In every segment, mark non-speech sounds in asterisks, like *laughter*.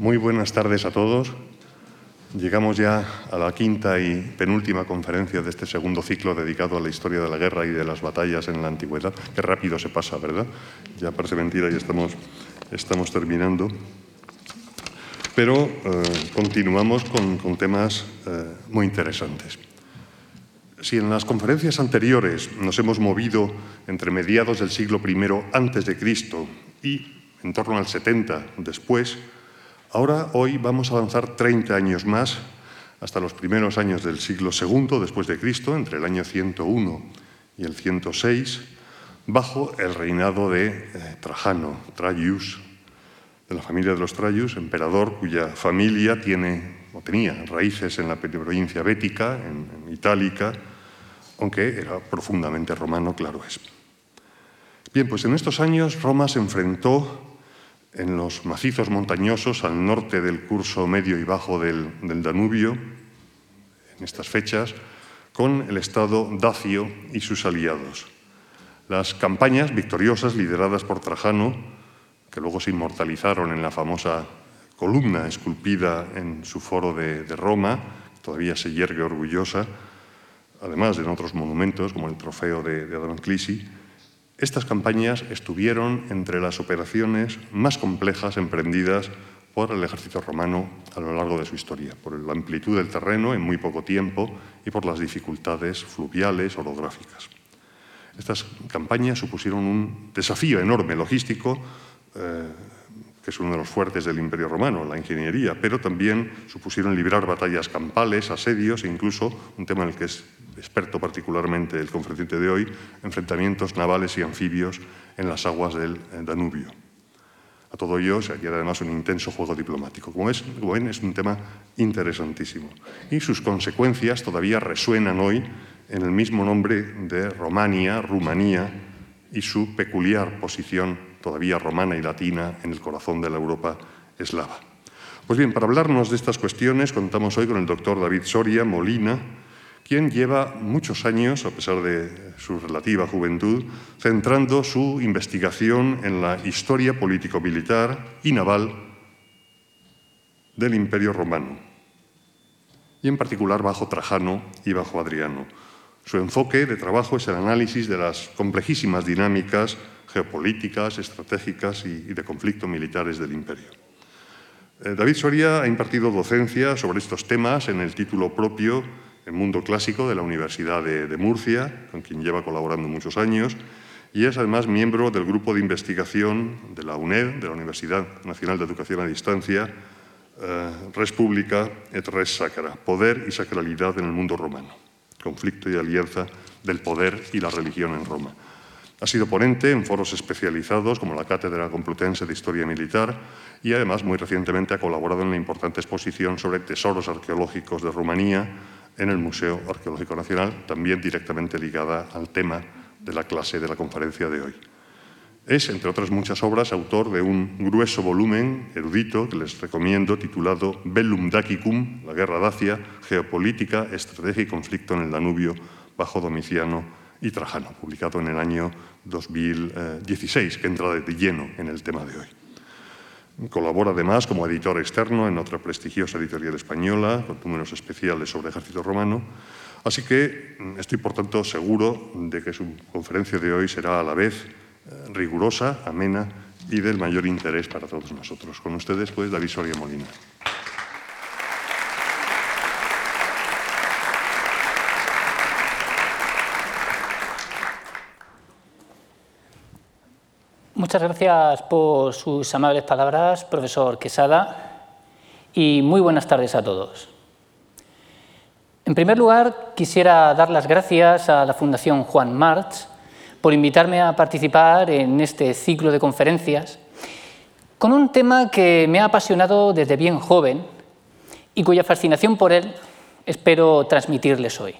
Muy buenas tardes a todos. Llegamos ya a la quinta y penúltima conferencia de este segundo ciclo dedicado a la historia de la guerra y de las batallas en la antigüedad. Qué rápido se pasa, ¿verdad? Ya parece mentira y estamos, estamos terminando. Pero eh, continuamos con, con temas eh, muy interesantes. Si en las conferencias anteriores nos hemos movido entre mediados del siglo I antes de Cristo y en torno al 70 después, ahora hoy vamos a avanzar 30 años más hasta los primeros años del siglo II después de Cristo, entre el año 101 y el 106, bajo el reinado de eh, Trajano, Traius, de la familia de los Traius, emperador cuya familia tiene o tenía raíces en la provincia bética, en, en Itálica, aunque era profundamente romano, claro es. Bien, pues en estos años Roma se enfrentó en los macizos montañosos al norte del curso medio y bajo del, Danubio, en estas fechas, con el Estado dacio y sus aliados. Las campañas victoriosas lideradas por Trajano, que luego se inmortalizaron en la famosa columna esculpida en su foro de, Roma, todavía se yergue orgullosa, además de en otros monumentos como el trofeo de, de Adamclisi, estas campañas estuvieron entre las operaciones más complejas emprendidas por el ejército romano a lo largo de su historia, por la amplitud del terreno en muy poco tiempo y por las dificultades fluviales orográficas. Estas campañas supusieron un desafío enorme logístico, eh, es uno de los fuertes del Imperio Romano, la ingeniería, pero también supusieron librar batallas campales, asedios e incluso un tema en el que es experto particularmente el conferenciante de hoy, enfrentamientos navales y anfibios en las aguas del eh, Danubio. A todo ello se añade además un intenso juego diplomático. Como, es, ven, es un tema interesantísimo. Y sus consecuencias todavía resuenan hoy en el mismo nombre de Romania, Rumanía, y su peculiar posición todavía romana y latina en el corazón de la Europa eslava. Pues bien, para hablarnos de estas cuestiones contamos hoy con el doctor David Soria Molina, quien lleva muchos años, a pesar de su relativa juventud, centrando su investigación en la historia político-militar y naval del Imperio Romano, y en particular bajo Trajano y bajo Adriano. Su enfoque de trabajo es el análisis de las complejísimas dinámicas geopolíticas, estratégicas y de conflicto militares del imperio. Eh, David Soria ha impartido docencia sobre estos temas en el título propio el mundo clásico de la Universidad de, Murcia, con quien lleva colaborando muchos años, y es además miembro del grupo de investigación de la UNED, de la Universidad Nacional de Educación a Distancia, eh, Res Pública et Res Sacra, Poder y Sacralidad en el mundo romano, conflicto y alianza del poder y la religión en Roma. Ha sido ponente en foros especializados como la Cátedra Complutense de Historia Militar y además muy recientemente ha colaborado en la importante exposición sobre tesoros arqueológicos de Rumanía en el Museo Arqueológico Nacional, también directamente ligada al tema de la clase de la conferencia de hoy. Es, entre otras muchas obras, autor de un grueso volumen erudito que les recomiendo titulado Bellum Dacicum, la guerra dacia, geopolítica, estrategia y conflicto en el Danubio bajo Domiciano y Trajano, publicado en el año 2016, que entra de lleno en el tema de hoy. Colabora además como editor externo en otra prestigiosa editorial española, con números especiales sobre ejército romano. Así que estoy, por tanto, seguro de que su conferencia de hoy será a la vez rigurosa, amena y del mayor interés para todos nosotros. Con ustedes, pues, David Soria Molina. Muchas gracias por sus amables palabras, profesor Quesada, y muy buenas tardes a todos. En primer lugar, quisiera dar las gracias a la Fundación Juan March por invitarme a participar en este ciclo de conferencias con un tema que me ha apasionado desde bien joven y cuya fascinación por él espero transmitirles hoy.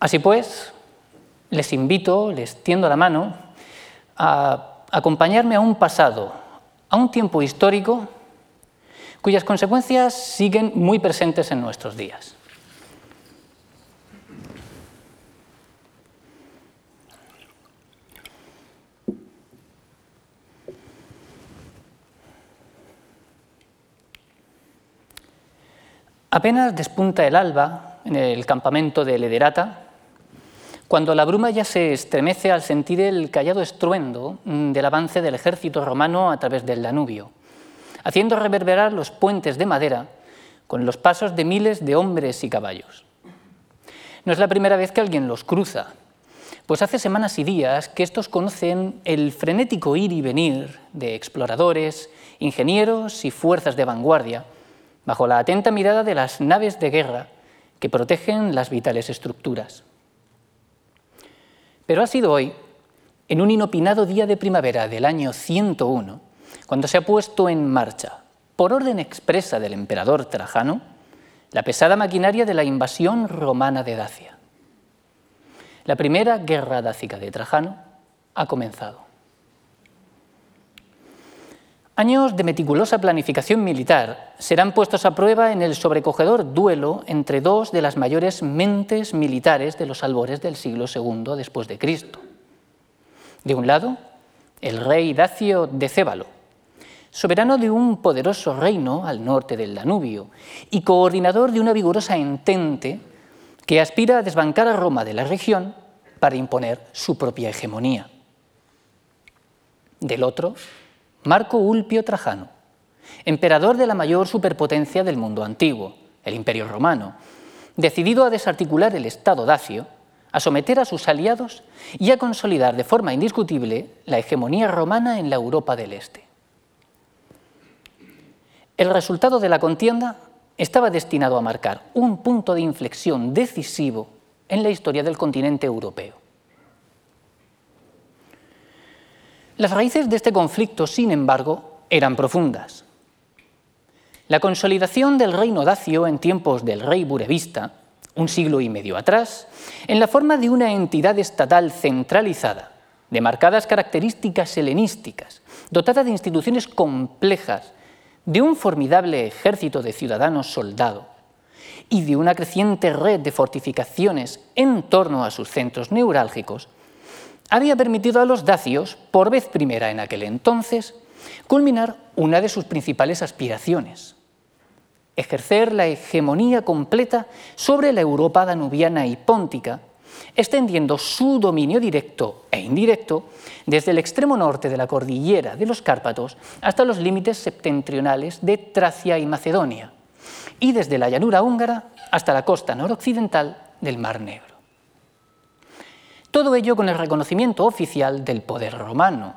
Así pues, les invito, les tiendo la mano a acompañarme a un pasado, a un tiempo histórico cuyas consecuencias siguen muy presentes en nuestros días. Apenas despunta el alba en el campamento de Lederata, cuando la bruma ya se estremece al sentir el callado estruendo del avance del ejército romano a través del Danubio, haciendo reverberar los puentes de madera con los pasos de miles de hombres y caballos. No es la primera vez que alguien los cruza, pues hace semanas y días que estos conocen el frenético ir y venir de exploradores, ingenieros y fuerzas de vanguardia, bajo la atenta mirada de las naves de guerra que protegen las vitales estructuras. Pero ha sido hoy, en un inopinado día de primavera del año 101, cuando se ha puesto en marcha, por orden expresa del emperador Trajano, la pesada maquinaria de la invasión romana de Dacia. La primera guerra dácica de Trajano ha comenzado. Años de meticulosa planificación militar serán puestos a prueba en el sobrecogedor duelo entre dos de las mayores mentes militares de los albores del siglo II después de Cristo. De un lado, el rey Dacio de Cébalo, soberano de un poderoso reino al norte del Danubio y coordinador de una vigorosa entente que aspira a desbancar a Roma de la región para imponer su propia hegemonía. Del otro, Marco Ulpio Trajano, emperador de la mayor superpotencia del mundo antiguo, el Imperio Romano, decidido a desarticular el Estado dacio, a someter a sus aliados y a consolidar de forma indiscutible la hegemonía romana en la Europa del Este. El resultado de la contienda estaba destinado a marcar un punto de inflexión decisivo en la historia del continente europeo. Las raíces de este conflicto, sin embargo, eran profundas. La consolidación del reino dacio en tiempos del rey Burevista, un siglo y medio atrás, en la forma de una entidad estatal centralizada, de marcadas características helenísticas, dotada de instituciones complejas de un formidable ejército de ciudadanos soldados y de una creciente red de fortificaciones en torno a sus centros neurálgicos, había permitido a los dacios, por vez primera en aquel entonces, culminar una de sus principales aspiraciones, ejercer la hegemonía completa sobre la Europa danubiana y póntica, extendiendo su dominio directo e indirecto desde el extremo norte de la cordillera de los Cárpatos hasta los límites septentrionales de Tracia y Macedonia, y desde la llanura húngara hasta la costa noroccidental del Mar Negro. Todo ello con el reconocimiento oficial del poder romano,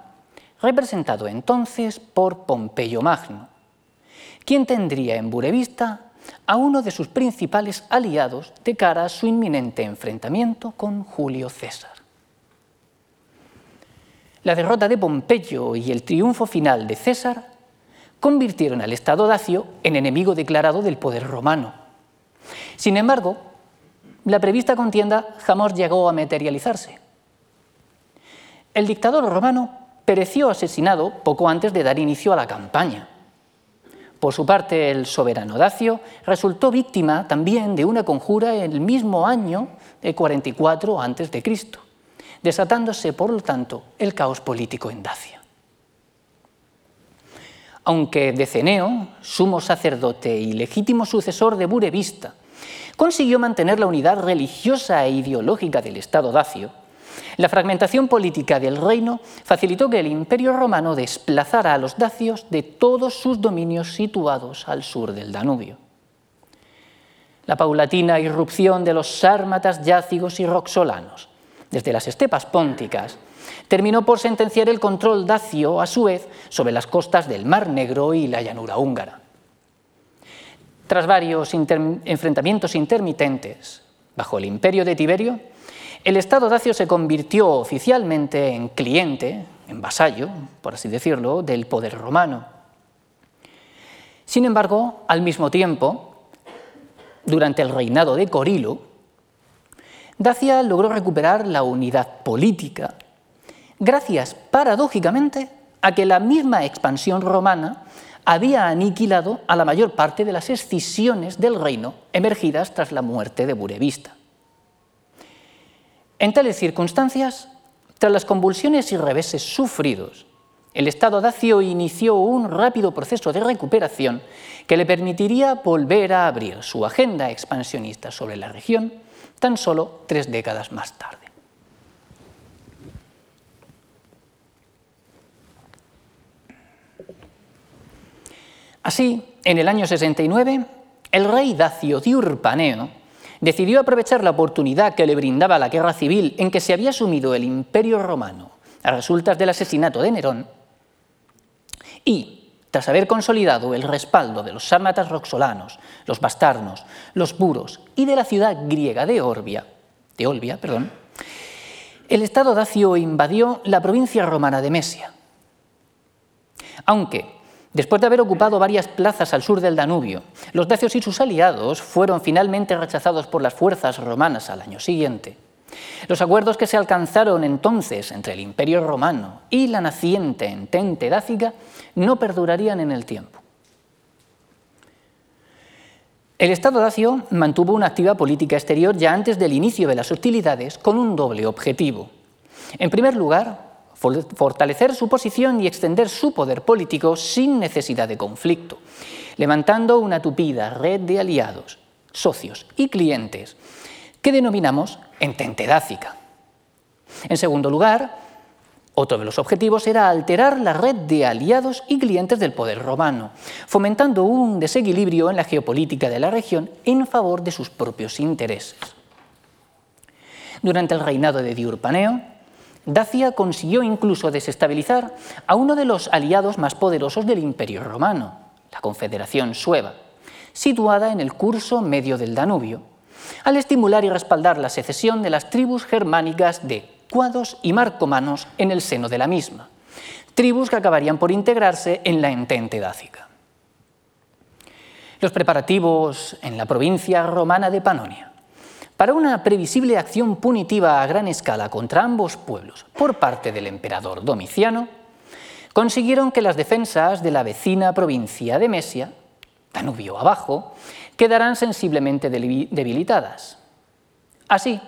representado entonces por Pompeyo Magno, quien tendría en Burevista a uno de sus principales aliados de cara a su inminente enfrentamiento con Julio César. La derrota de Pompeyo y el triunfo final de César convirtieron al Estado dacio en enemigo declarado del poder romano. Sin embargo, la prevista contienda jamás llegó a materializarse. El dictador romano pereció asesinado poco antes de dar inicio a la campaña. Por su parte, el soberano Dacio resultó víctima también de una conjura en el mismo año de 44 a.C., desatándose, por lo tanto, el caos político en Dacia. Aunque Deceneo, sumo sacerdote y legítimo sucesor de Burevista, consiguió mantener la unidad religiosa e ideológica del Estado dacio, la fragmentación política del reino facilitó que el imperio romano desplazara a los dacios de todos sus dominios situados al sur del Danubio. La paulatina irrupción de los sármatas yácigos y roxolanos desde las estepas pónticas terminó por sentenciar el control dacio, a su vez, sobre las costas del Mar Negro y la llanura húngara. Tras varios enfrentamientos intermitentes bajo el imperio de Tiberio, el Estado dacio se convirtió oficialmente en cliente, en vasallo, por así decirlo, del poder romano. Sin embargo, al mismo tiempo, durante el reinado de Corilo, Dacia logró recuperar la unidad política, gracias paradójicamente a que la misma expansión romana había aniquilado a la mayor parte de las escisiones del reino emergidas tras la muerte de Burevista. En tales circunstancias, tras las convulsiones y reveses sufridos el Estado dacio inició un rápido proceso de recuperación que le permitiría volver a abrir su agenda expansionista sobre la región tan solo tres décadas más tarde. Así, en el año 69, el rey Dacio Diurpaneo decidió aprovechar la oportunidad que le brindaba la guerra civil en que se había sumido el imperio romano a resultas del asesinato de Nerón y, tras haber consolidado el respaldo de los sármatas roxolanos, los bastarnos, los buros y de la ciudad griega de, Orbia, de Olbia, perdón, el Estado dacio invadió la provincia romana de Mesia. Aunque Después de haber ocupado varias plazas al sur del Danubio, los dacios y sus aliados fueron finalmente rechazados por las fuerzas romanas al año siguiente. Los acuerdos que se alcanzaron entonces entre el Imperio romano y la naciente entente dácica no perdurarían en el tiempo. El Estado dacio mantuvo una activa política exterior ya antes del inicio de las hostilidades con un doble objetivo. En primer lugar, fortalecer su posición y extender su poder político sin necesidad de conflicto, levantando una tupida red de aliados, socios y clientes que denominamos entente dácica. En segundo lugar, otro de los objetivos era alterar la red de aliados y clientes del poder romano, fomentando un desequilibrio en la geopolítica de la región en favor de sus propios intereses. Durante el reinado de Diurpaneo, Dacia consiguió incluso desestabilizar a uno de los aliados más poderosos del Imperio romano, la Confederación Sueva, situada en el curso medio del Danubio, al estimular y respaldar la secesión de las tribus germánicas de cuados y marcomanos en el seno de la misma, tribus que acabarían por integrarse en la entente dácica. Los preparativos en la provincia romana de Panonia para una previsible acción punitiva a gran escala contra ambos pueblos por parte del emperador Domiciano, consiguieron que las defensas de la vecina provincia de Mesia, Danubio abajo, quedaran sensiblemente debilitadas. Así,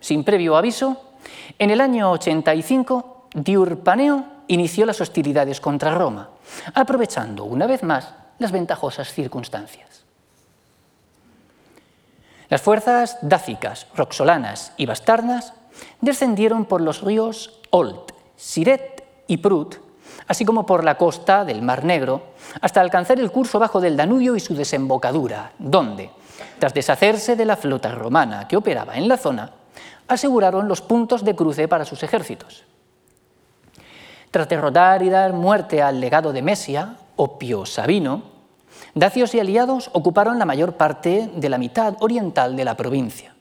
sin previo aviso, en el año 85, Diurpaneo inició las hostilidades contra Roma, aprovechando una vez más las ventajosas circunstancias. Las fuerzas dácicas, roxolanas y bastarnas descendieron por los ríos Olt, Siret y Prut, así como por la costa del Mar Negro, hasta alcanzar el curso bajo del Danubio y su desembocadura, donde, tras deshacerse de la flota romana que operaba en la zona, aseguraron los puntos de cruce para sus ejércitos. Tras derrotar y dar muerte al legado de Mesia, Opio Sabino, Dacios y aliados ocuparon la mayor parte de la mitad oriental de la provincia,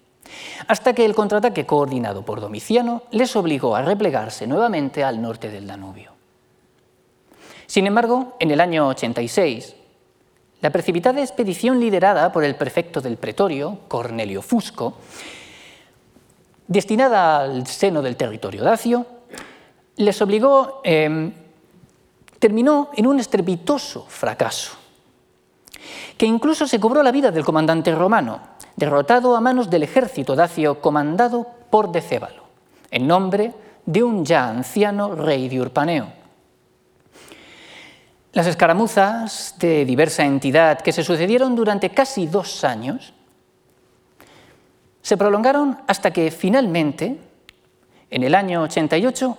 hasta que el contraataque coordinado por Domiciano les obligó a replegarse nuevamente al norte del Danubio. Sin embargo, en el año 86, la precipitada expedición liderada por el prefecto del pretorio, Cornelio Fusco, destinada al seno del territorio dacio, les obligó, em, terminó en un estrepitoso fracaso que incluso se cobró la vida del comandante romano, derrotado a manos del ejército dacio comandado por Decébalo, en nombre de un ya anciano rey de Urpaneo. Las escaramuzas de diversa entidad que se sucedieron durante casi dos años se prolongaron hasta que finalmente, en el año 88,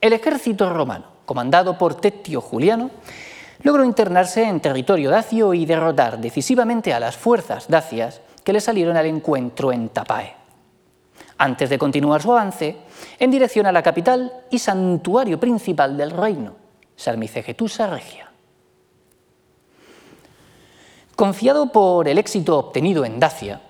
el ejército romano, comandado por Tetio Juliano, logró internarse en territorio dacio y derrotar decisivamente a las fuerzas dacias que le salieron al encuentro en Tapae, antes de continuar su avance en dirección a la capital y santuario principal del reino, Sarmicegetusa Regia. Confiado por el éxito obtenido en Dacia,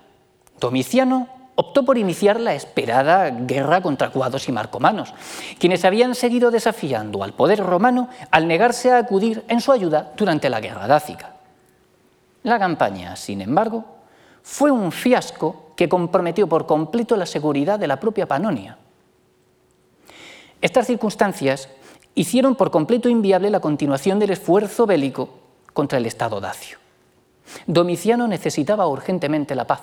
Domiciano optó por iniciar la esperada guerra contra cuados y marcomanos, quienes habían seguido desafiando al poder romano al negarse a acudir en su ayuda durante la guerra dácica. La campaña, sin embargo, fue un fiasco que comprometió por completo la seguridad de la propia Panonia. Estas circunstancias hicieron por completo inviable la continuación del esfuerzo bélico contra el Estado dacio. Domiciano necesitaba urgentemente la paz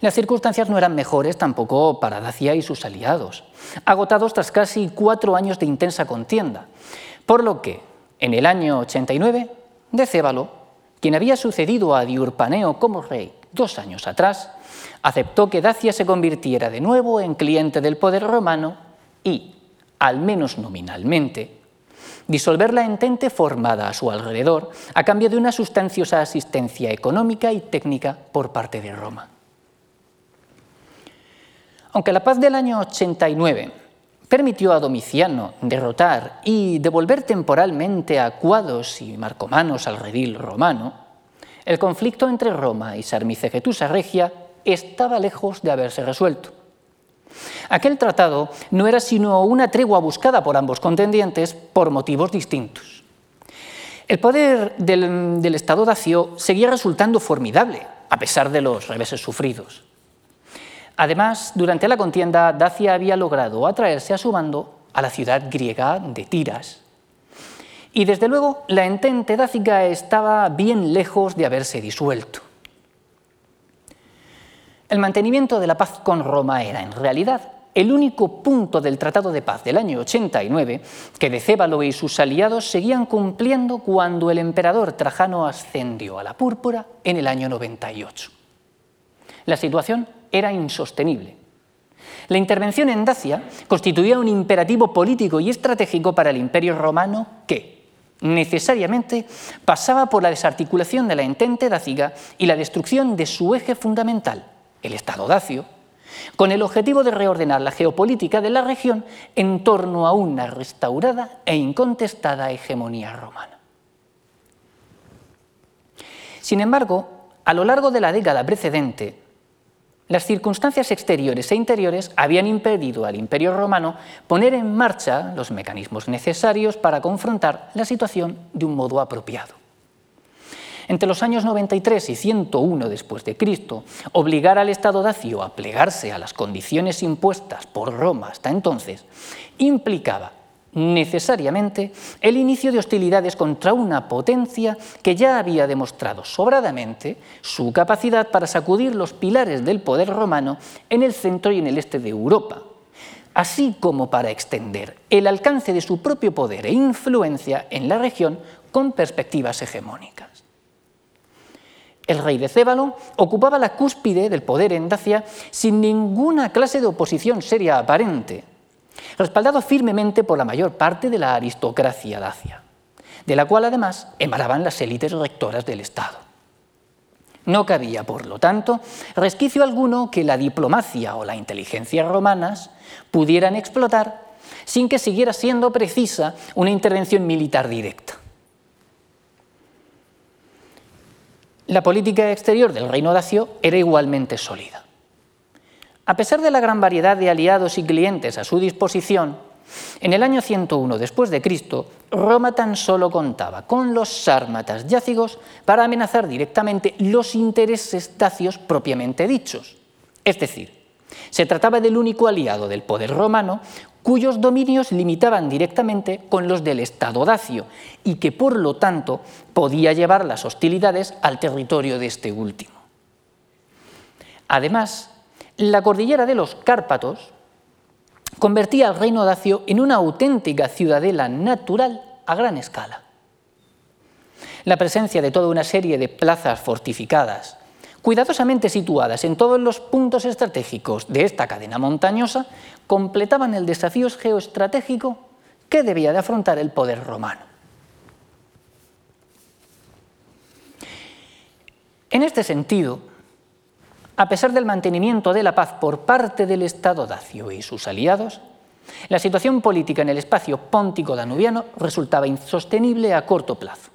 las circunstancias no eran mejores tampoco para Dacia y sus aliados, agotados tras casi cuatro años de intensa contienda, por lo que, en el año 89, Decébalo, quien había sucedido a Diurpaneo como rey dos años atrás, aceptó que Dacia se convirtiera de nuevo en cliente del poder romano y, al menos nominalmente, disolver la entente formada a su alrededor a cambio de una sustanciosa asistencia económica y técnica por parte de Roma. Aunque la paz del año 89 permitió a Domiciano derrotar y devolver temporalmente a Cuados y Marcomanos al redil romano, el conflicto entre Roma y Sarmicegetusa Regia estaba lejos de haberse resuelto. Aquel tratado no era sino una tregua buscada por ambos contendientes por motivos distintos. El poder del, del Estado dacio seguía resultando formidable, a pesar de los reveses sufridos. Además, durante la contienda, Dacia había logrado atraerse a su bando a la ciudad griega de Tiras. Y desde luego, la entente dácica estaba bien lejos de haberse disuelto. El mantenimiento de la paz con Roma era, en realidad, el único punto del Tratado de Paz del año 89 que Decébalo y sus aliados seguían cumpliendo cuando el emperador Trajano ascendió a la púrpura en el año 98. La situación era insostenible. La intervención en Dacia constituía un imperativo político y estratégico para el imperio romano que, necesariamente, pasaba por la desarticulación de la entente dáciga y la destrucción de su eje fundamental, el Estado dacio, con el objetivo de reordenar la geopolítica de la región en torno a una restaurada e incontestada hegemonía romana. Sin embargo, a lo largo de la década precedente, las circunstancias exteriores e interiores habían impedido al Imperio romano poner en marcha los mecanismos necesarios para confrontar la situación de un modo apropiado. Entre los años 93 y 101 después de Cristo, obligar al Estado dacio a plegarse a las condiciones impuestas por Roma hasta entonces implicaba necesariamente el inicio de hostilidades contra una potencia que ya había demostrado sobradamente su capacidad para sacudir los pilares del poder romano en el centro y en el este de Europa, así como para extender el alcance de su propio poder e influencia en la región con perspectivas hegemónicas. El rey de Cébalo ocupaba la cúspide del poder en Dacia sin ninguna clase de oposición seria aparente, respaldado firmemente por la mayor parte de la aristocracia dacia, de la cual además emanaban las élites rectoras del Estado. No cabía, por lo tanto, resquicio alguno que la diplomacia o la inteligencia romanas pudieran explotar sin que siguiera siendo precisa una intervención militar directa. La política exterior del reino dacio era igualmente sólida. A pesar de la gran variedad de aliados y clientes a su disposición, en el año 101 después de Cristo, Roma tan solo contaba con los sármatas yácigos para amenazar directamente los intereses dacios propiamente dichos. Es decir, se trataba del único aliado del poder romano cuyos dominios limitaban directamente con los del Estado dacio y que por lo tanto podía llevar las hostilidades al territorio de este último. Además, la cordillera de los Cárpatos convertía al reino dacio en una auténtica ciudadela natural a gran escala. La presencia de toda una serie de plazas fortificadas, cuidadosamente situadas en todos los puntos estratégicos de esta cadena montañosa, completaban el desafío geoestratégico que debía de afrontar el poder romano. En este sentido, a pesar del mantenimiento de la paz por parte del Estado dacio y sus aliados, la situación política en el espacio póntico-danubiano resultaba insostenible a corto plazo.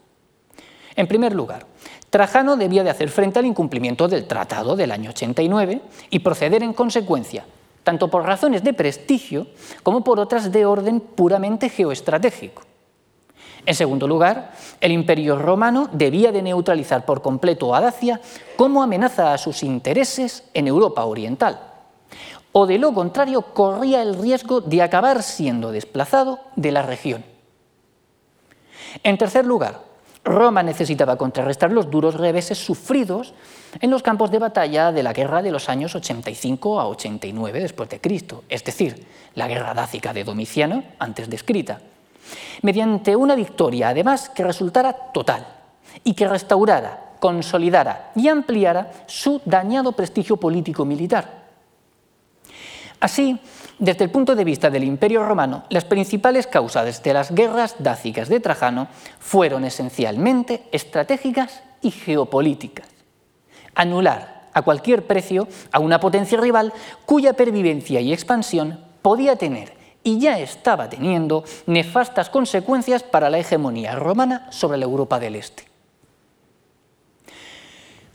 En primer lugar, Trajano debía de hacer frente al incumplimiento del tratado del año 89 y proceder en consecuencia, tanto por razones de prestigio como por otras de orden puramente geoestratégico. En segundo lugar, el imperio romano debía de neutralizar por completo a Dacia como amenaza a sus intereses en Europa Oriental, o de lo contrario corría el riesgo de acabar siendo desplazado de la región. En tercer lugar, Roma necesitaba contrarrestar los duros reveses sufridos en los campos de batalla de la guerra de los años 85 a 89 después de Cristo, es decir, la guerra dácica de Domiciano antes descrita, mediante una victoria además que resultara total y que restaurara, consolidara y ampliara su dañado prestigio político-militar. Así, desde el punto de vista del Imperio romano, las principales causas de las guerras dácicas de Trajano fueron esencialmente estratégicas y geopolíticas. Anular a cualquier precio a una potencia rival cuya pervivencia y expansión podía tener y ya estaba teniendo nefastas consecuencias para la hegemonía romana sobre la Europa del Este.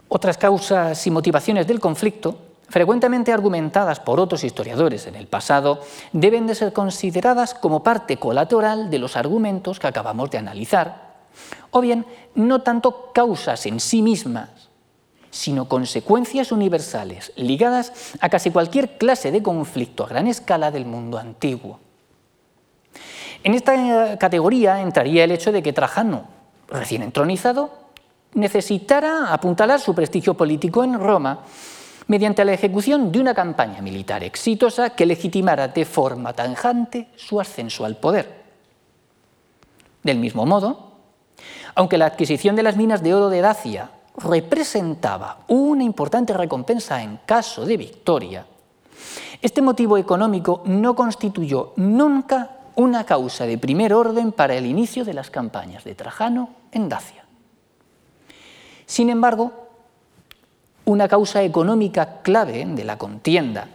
Otras causas y motivaciones del conflicto frecuentemente argumentadas por otros historiadores en el pasado, deben de ser consideradas como parte colateral de los argumentos que acabamos de analizar, o bien no tanto causas en sí mismas, sino consecuencias universales ligadas a casi cualquier clase de conflicto a gran escala del mundo antiguo. En esta categoría entraría el hecho de que Trajano, recién entronizado, necesitara apuntalar su prestigio político en Roma mediante la ejecución de una campaña militar exitosa que legitimara de forma tanjante su ascenso al poder. Del mismo modo, aunque la adquisición de las minas de oro de Dacia representaba una importante recompensa en caso de victoria, este motivo económico no constituyó nunca una causa de primer orden para el inicio de las campañas de Trajano en Dacia. Sin embargo, una causa económica clave de la contienda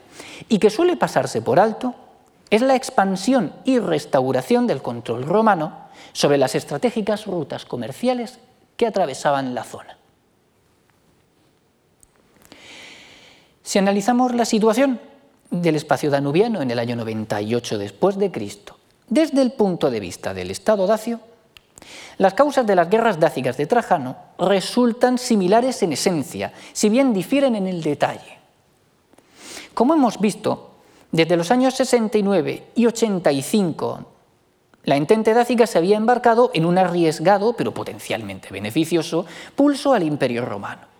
y que suele pasarse por alto es la expansión y restauración del control romano sobre las estratégicas rutas comerciales que atravesaban la zona. Si analizamos la situación del espacio danubiano en el año 98 después de Cristo, desde el punto de vista del Estado dacio, las causas de las guerras dácicas de Trajano resultan similares en esencia, si bien difieren en el detalle. Como hemos visto, desde los años 69 y 85, la entente dácica se había embarcado en un arriesgado, pero potencialmente beneficioso, pulso al imperio romano.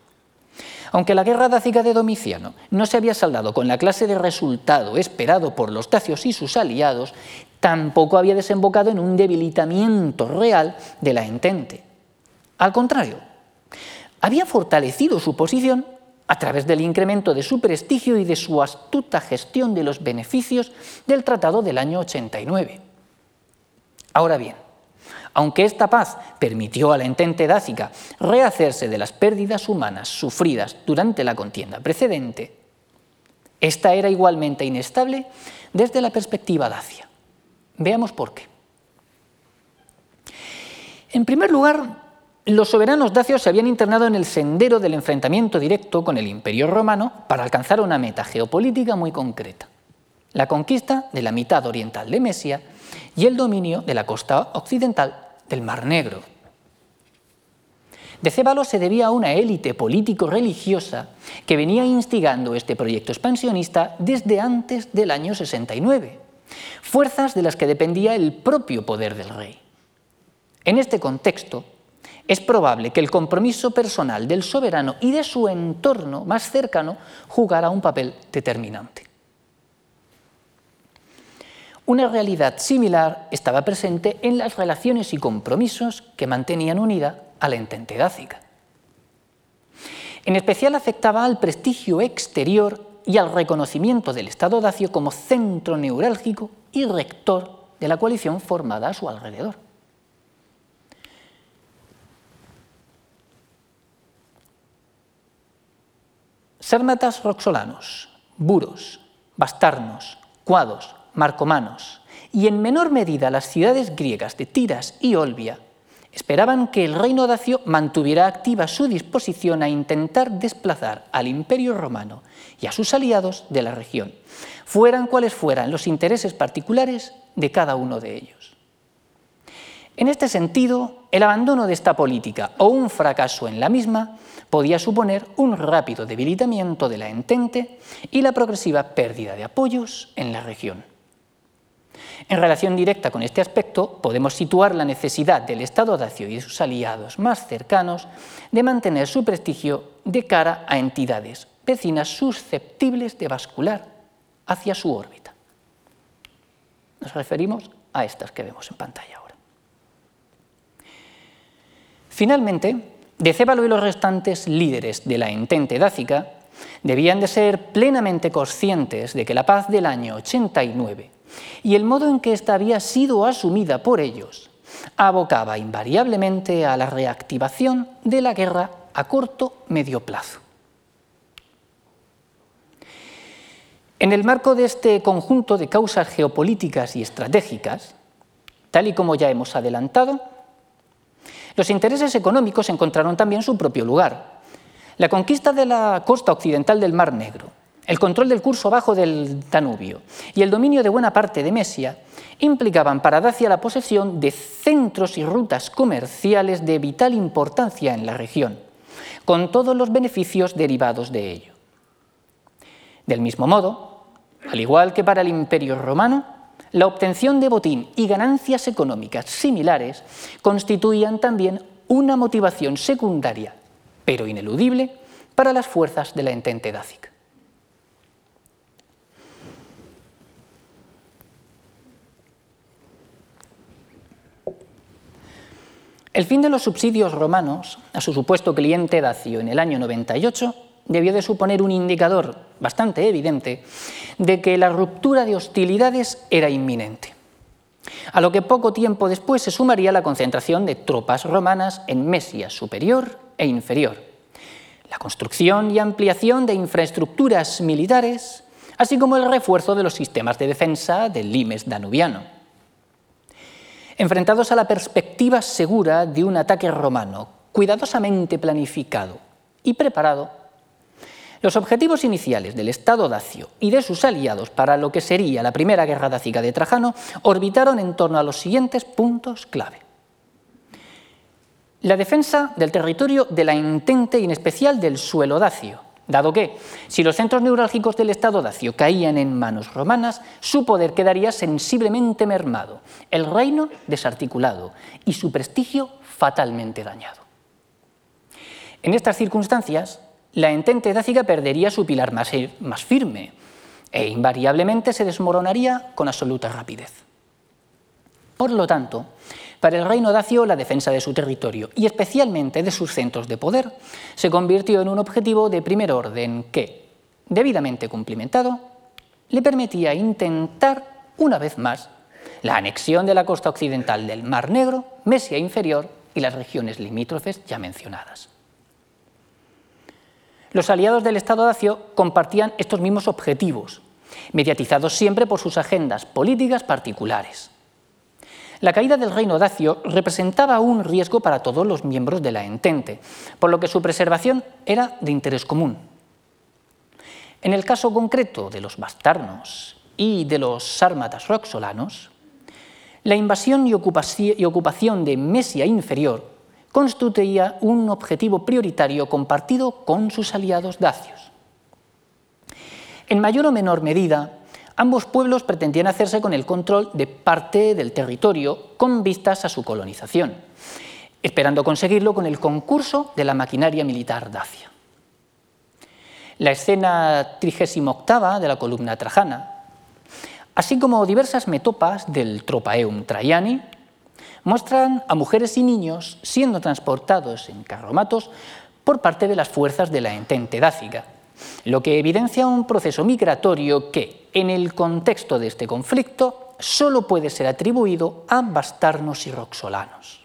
Aunque la guerra dácica de Domiciano no se había saldado con la clase de resultado esperado por los dacios y sus aliados, tampoco había desembocado en un debilitamiento real de la entente. Al contrario, había fortalecido su posición a través del incremento de su prestigio y de su astuta gestión de los beneficios del Tratado del año 89. Ahora bien, aunque esta paz permitió a la entente dácica rehacerse de las pérdidas humanas sufridas durante la contienda precedente, esta era igualmente inestable desde la perspectiva dacia. Veamos por qué. En primer lugar, los soberanos dacios se habían internado en el sendero del enfrentamiento directo con el imperio romano para alcanzar una meta geopolítica muy concreta, la conquista de la mitad oriental de Mesia y el dominio de la costa occidental del Mar Negro. De Cébalo se debía a una élite político-religiosa que venía instigando este proyecto expansionista desde antes del año 69 fuerzas de las que dependía el propio poder del rey. En este contexto, es probable que el compromiso personal del soberano y de su entorno más cercano jugara un papel determinante. Una realidad similar estaba presente en las relaciones y compromisos que mantenían unida a la entente dácica. En especial afectaba al prestigio exterior y al reconocimiento del Estado dacio como centro neurálgico y rector de la coalición formada a su alrededor. Sármatas roxolanos, buros, bastarnos, cuados, marcomanos y en menor medida las ciudades griegas de Tiras y Olbia esperaban que el reino dacio mantuviera activa su disposición a intentar desplazar al imperio romano y a sus aliados de la región, fueran cuales fueran los intereses particulares de cada uno de ellos. En este sentido, el abandono de esta política o un fracaso en la misma podía suponer un rápido debilitamiento de la entente y la progresiva pérdida de apoyos en la región. En relación directa con este aspecto, podemos situar la necesidad del Estado dacio y de sus aliados más cercanos de mantener su prestigio de cara a entidades vecinas susceptibles de bascular hacia su órbita. Nos referimos a estas que vemos en pantalla ahora. Finalmente, Decébalo y los restantes líderes de la entente dácica debían de ser plenamente conscientes de que la paz del año 89 y el modo en que ésta había sido asumida por ellos abocaba invariablemente a la reactivación de la guerra a corto medio plazo. En el marco de este conjunto de causas geopolíticas y estratégicas, tal y como ya hemos adelantado, los intereses económicos encontraron también su propio lugar. La conquista de la costa occidental del Mar Negro, el control del curso bajo del Danubio y el dominio de buena parte de Mesia implicaban para Dacia la posesión de centros y rutas comerciales de vital importancia en la región, con todos los beneficios derivados de ello. Del mismo modo, al igual que para el Imperio romano, la obtención de botín y ganancias económicas similares constituían también una motivación secundaria, pero ineludible, para las fuerzas de la entente dácica. El fin de los subsidios romanos a su supuesto cliente dacio en el año 98 debió de suponer un indicador bastante evidente de que la ruptura de hostilidades era inminente. A lo que poco tiempo después se sumaría la concentración de tropas romanas en Mesia superior e inferior, la construcción y ampliación de infraestructuras militares, así como el refuerzo de los sistemas de defensa del limes danubiano. Enfrentados a la perspectiva segura de un ataque romano, cuidadosamente planificado y preparado, los objetivos iniciales del Estado dacio y de sus aliados para lo que sería la primera guerra dácica de Trajano orbitaron en torno a los siguientes puntos clave. La defensa del territorio de la intente y en especial del suelo dacio, dado que, si los centros neurálgicos del Estado dacio caían en manos romanas, su poder quedaría sensiblemente mermado, el reino desarticulado y su prestigio fatalmente dañado. En estas circunstancias, la entente dácica perdería su pilar más, más firme e invariablemente se desmoronaría con absoluta rapidez. Por lo tanto, para el reino dacio la defensa de su territorio y especialmente de sus centros de poder se convirtió en un objetivo de primer orden que, debidamente cumplimentado, le permitía intentar una vez más la anexión de la costa occidental del Mar Negro, Mesia Inferior y las regiones limítrofes ya mencionadas. Los aliados del Estado dacio compartían estos mismos objetivos, mediatizados siempre por sus agendas políticas particulares. La caída del reino dacio representaba un riesgo para todos los miembros de la entente, por lo que su preservación era de interés común. En el caso concreto de los bastarnos y de los sármatas roxolanos, la invasión y ocupación de Mesia inferior constituía un objetivo prioritario compartido con sus aliados dacios. En mayor o menor medida, ambos pueblos pretendían hacerse con el control de parte del territorio con vistas a su colonización, esperando conseguirlo con el concurso de la maquinaria militar dacia. La escena 38 de la columna trajana, así como diversas metopas del Tropaeum Traiani, muestran a mujeres y niños siendo transportados en carromatos por parte de las fuerzas de la entente dácica, lo que evidencia un proceso migratorio que, en el contexto de este conflicto, solo puede ser atribuido a bastarnos y roxolanos.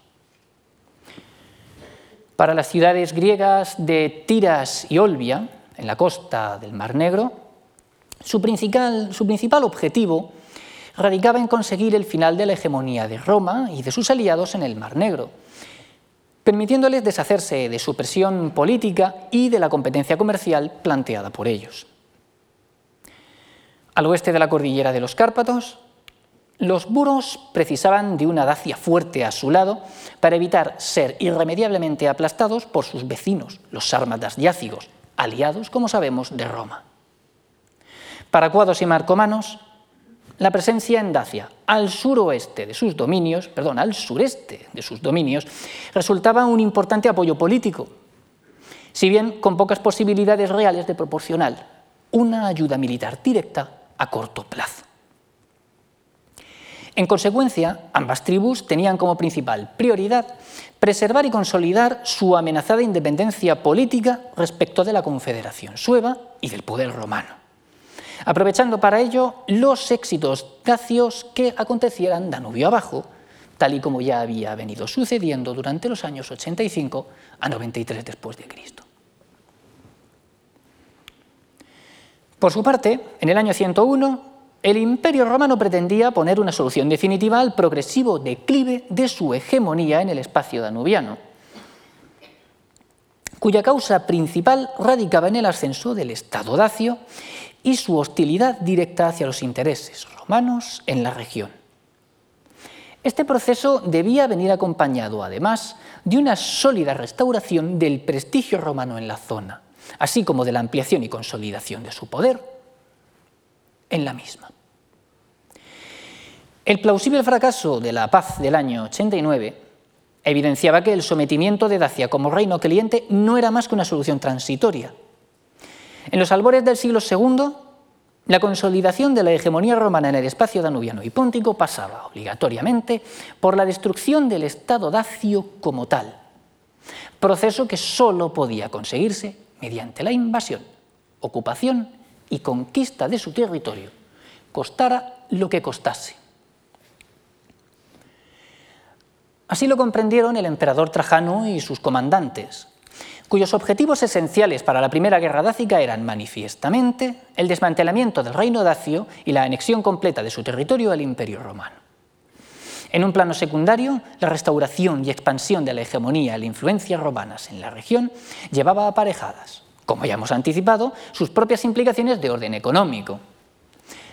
Para las ciudades griegas de Tiras y Olbia, en la costa del Mar Negro, su principal, su principal objetivo radicaba en conseguir el final de la hegemonía de Roma y de sus aliados en el Mar Negro, permitiéndoles deshacerse de su presión política y de la competencia comercial planteada por ellos. Al oeste de la cordillera de los Cárpatos, los buros precisaban de una dacia fuerte a su lado para evitar ser irremediablemente aplastados por sus vecinos, los sármatas diácigos, aliados, como sabemos, de Roma. Para cuados y marcomanos, la presencia en Dacia, al suroeste de sus dominios, perdón, al sureste de sus dominios, resultaba un importante apoyo político, si bien con pocas posibilidades reales de proporcionar una ayuda militar directa a corto plazo. En consecuencia, ambas tribus tenían como principal prioridad preservar y consolidar su amenazada independencia política respecto de la Confederación Sueva y del poder romano, aprovechando para ello los éxitos dacios que acontecieran Danubio abajo, tal y como ya había venido sucediendo durante los años 85 a 93 después de Cristo. Por su parte, en el año 101, el Imperio romano pretendía poner una solución definitiva al progresivo declive de su hegemonía en el espacio danubiano, cuya causa principal radicaba en el ascenso del Estado dacio y su hostilidad directa hacia los intereses romanos en la región. Este proceso debía venir acompañado, además, de una sólida restauración del prestigio romano en la zona, así como de la ampliación y consolidación de su poder en la misma. El plausible fracaso de la paz del año 89 evidenciaba que el sometimiento de Dacia como reino cliente no era más que una solución transitoria. En los albores del siglo II, la consolidación de la hegemonía romana en el espacio danubiano y póntico pasaba obligatoriamente por la destrucción del Estado dacio como tal, proceso que sólo podía conseguirse mediante la invasión, ocupación y conquista de su territorio, costara lo que costase. Así lo comprendieron el emperador Trajano y sus comandantes, cuyos objetivos esenciales para la Primera Guerra Dácica eran manifiestamente el desmantelamiento del reino dacio y la anexión completa de su territorio al Imperio romano. En un plano secundario, la restauración y expansión de la hegemonía y la influencia romanas en la región llevaba aparejadas como ya hemos anticipado, sus propias implicaciones de orden económico.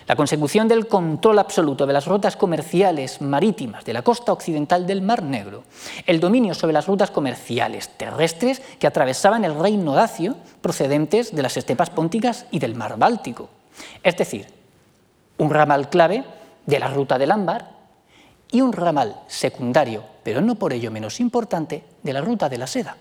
La consecución del control absoluto de las rutas comerciales marítimas de la costa occidental del Mar Negro, el dominio sobre las rutas comerciales terrestres que atravesaban el reino dacio procedentes de las estepas pónticas y del Mar Báltico, es decir, un ramal clave de la ruta del ámbar y un ramal secundario, pero no por ello menos importante, de la ruta de la seda.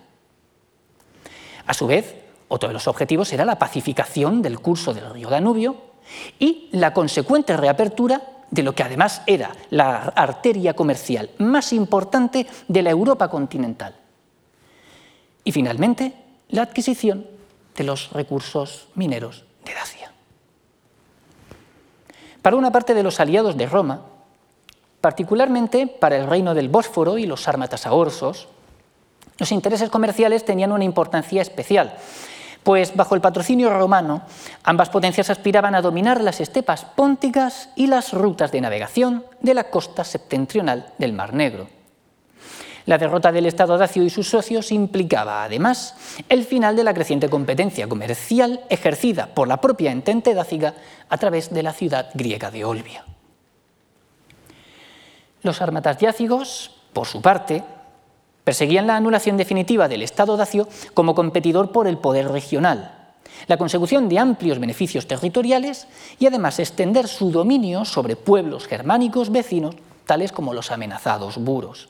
A su vez, otro de los objetivos era la pacificación del curso del río Danubio y la consecuente reapertura de lo que además era la arteria comercial más importante de la Europa continental. Y finalmente, la adquisición de los recursos mineros de Dacia. Para una parte de los aliados de Roma, particularmente para el reino del Bósforo y los sármatas los intereses comerciales tenían una importancia especial, pues bajo el patrocinio romano ambas potencias aspiraban a dominar las estepas pónticas y las rutas de navegación de la costa septentrional del Mar Negro. La derrota del Estado dacio y sus socios implicaba, además, el final de la creciente competencia comercial ejercida por la propia entente dácica a través de la ciudad griega de Olbia. Los armatas yácigos, por su parte, Perseguían la anulación definitiva del Estado dacio como competidor por el poder regional, la consecución de amplios beneficios territoriales y además extender su dominio sobre pueblos germánicos vecinos, tales como los amenazados buros.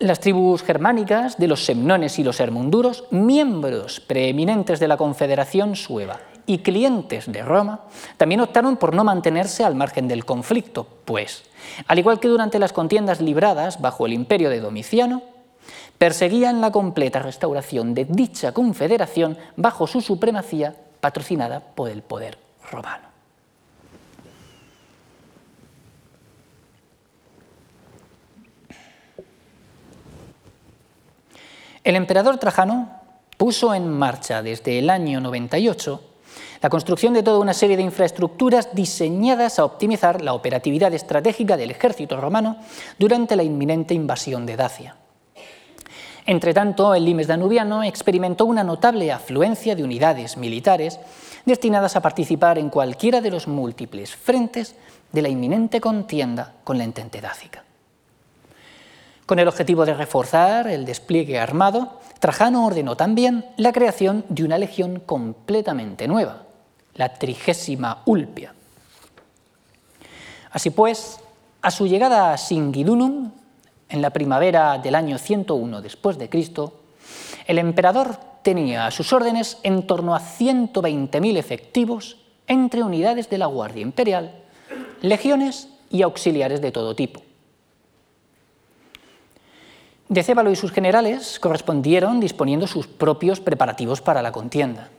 Las tribus germánicas de los semnones y los hermunduros, miembros preeminentes de la Confederación Sueva y clientes de Roma, también optaron por no mantenerse al margen del conflicto, pues al igual que durante las contiendas libradas bajo el imperio de Domiciano, perseguían la completa restauración de dicha confederación bajo su supremacía patrocinada por el poder romano. El emperador Trajano puso en marcha desde el año 98 la construcción de toda una serie de infraestructuras diseñadas a optimizar la operatividad estratégica del ejército romano durante la inminente invasión de Dacia. Entretanto, el limes danubiano experimentó una notable afluencia de unidades militares destinadas a participar en cualquiera de los múltiples frentes de la inminente contienda con la entente dácica. Con el objetivo de reforzar el despliegue armado, Trajano ordenó también la creación de una legión completamente nueva, la trigésima Ulpia, Así pues, a su llegada a Singidunum, en la primavera del año 101 después de Cristo, el emperador tenía a sus órdenes en torno a 120.000 efectivos entre unidades de la Guardia Imperial, legiones y auxiliares de todo tipo. Decébalo y sus generales correspondieron disponiendo sus propios preparativos para la contienda.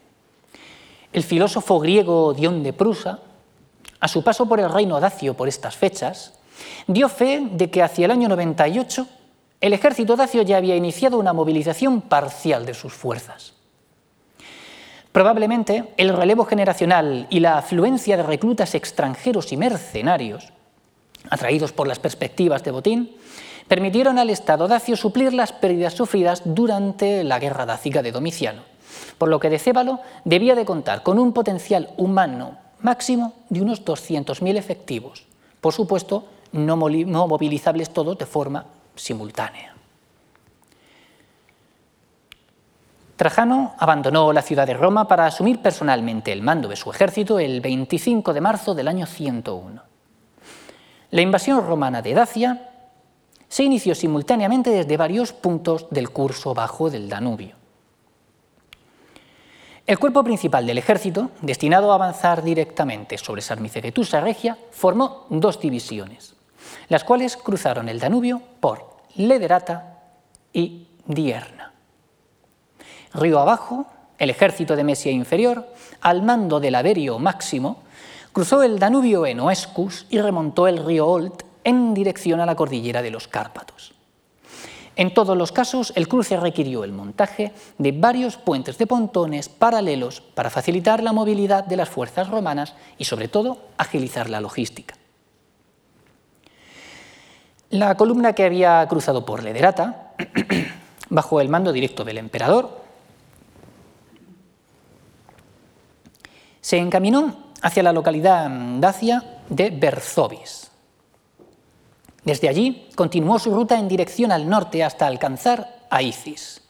El filósofo griego Dion de Prusa, a su paso por el reino dacio por estas fechas, dio fe de que hacia el año 98 el ejército dacio ya había iniciado una movilización parcial de sus fuerzas. Probablemente el relevo generacional y la afluencia de reclutas extranjeros y mercenarios, atraídos por las perspectivas de botín, permitieron al Estado dacio suplir las pérdidas sufridas durante la guerra dácica de Domiciano, por lo que Decébalo debía de contar con un potencial humano máximo de unos 200.000 efectivos, por supuesto no movilizables todos de forma simultánea. Trajano abandonó la ciudad de Roma para asumir personalmente el mando de su ejército el 25 de marzo del año 101. La invasión romana de Dacia se inició simultáneamente desde varios puntos del curso bajo del Danubio. El cuerpo principal del ejército, destinado a avanzar directamente sobre Sarmicegetusa Regia, formó dos divisiones, las cuales cruzaron el Danubio por Lederata y Dierna. Río abajo, el ejército de Mesia Inferior, al mando del Averio Máximo, cruzó el Danubio en Oescus y remontó el río Olt en dirección a la cordillera de los Cárpatos. En todos los casos, el cruce requirió el montaje de varios puentes de pontones paralelos para facilitar la movilidad de las fuerzas romanas y, sobre todo, agilizar la logística. La columna que había cruzado por Lederata, *clears throat* bajo el mando directo del emperador, se encaminó hacia la localidad dacia de Berzovis. Desde allí continuó su ruta en dirección al norte hasta alcanzar a Icis.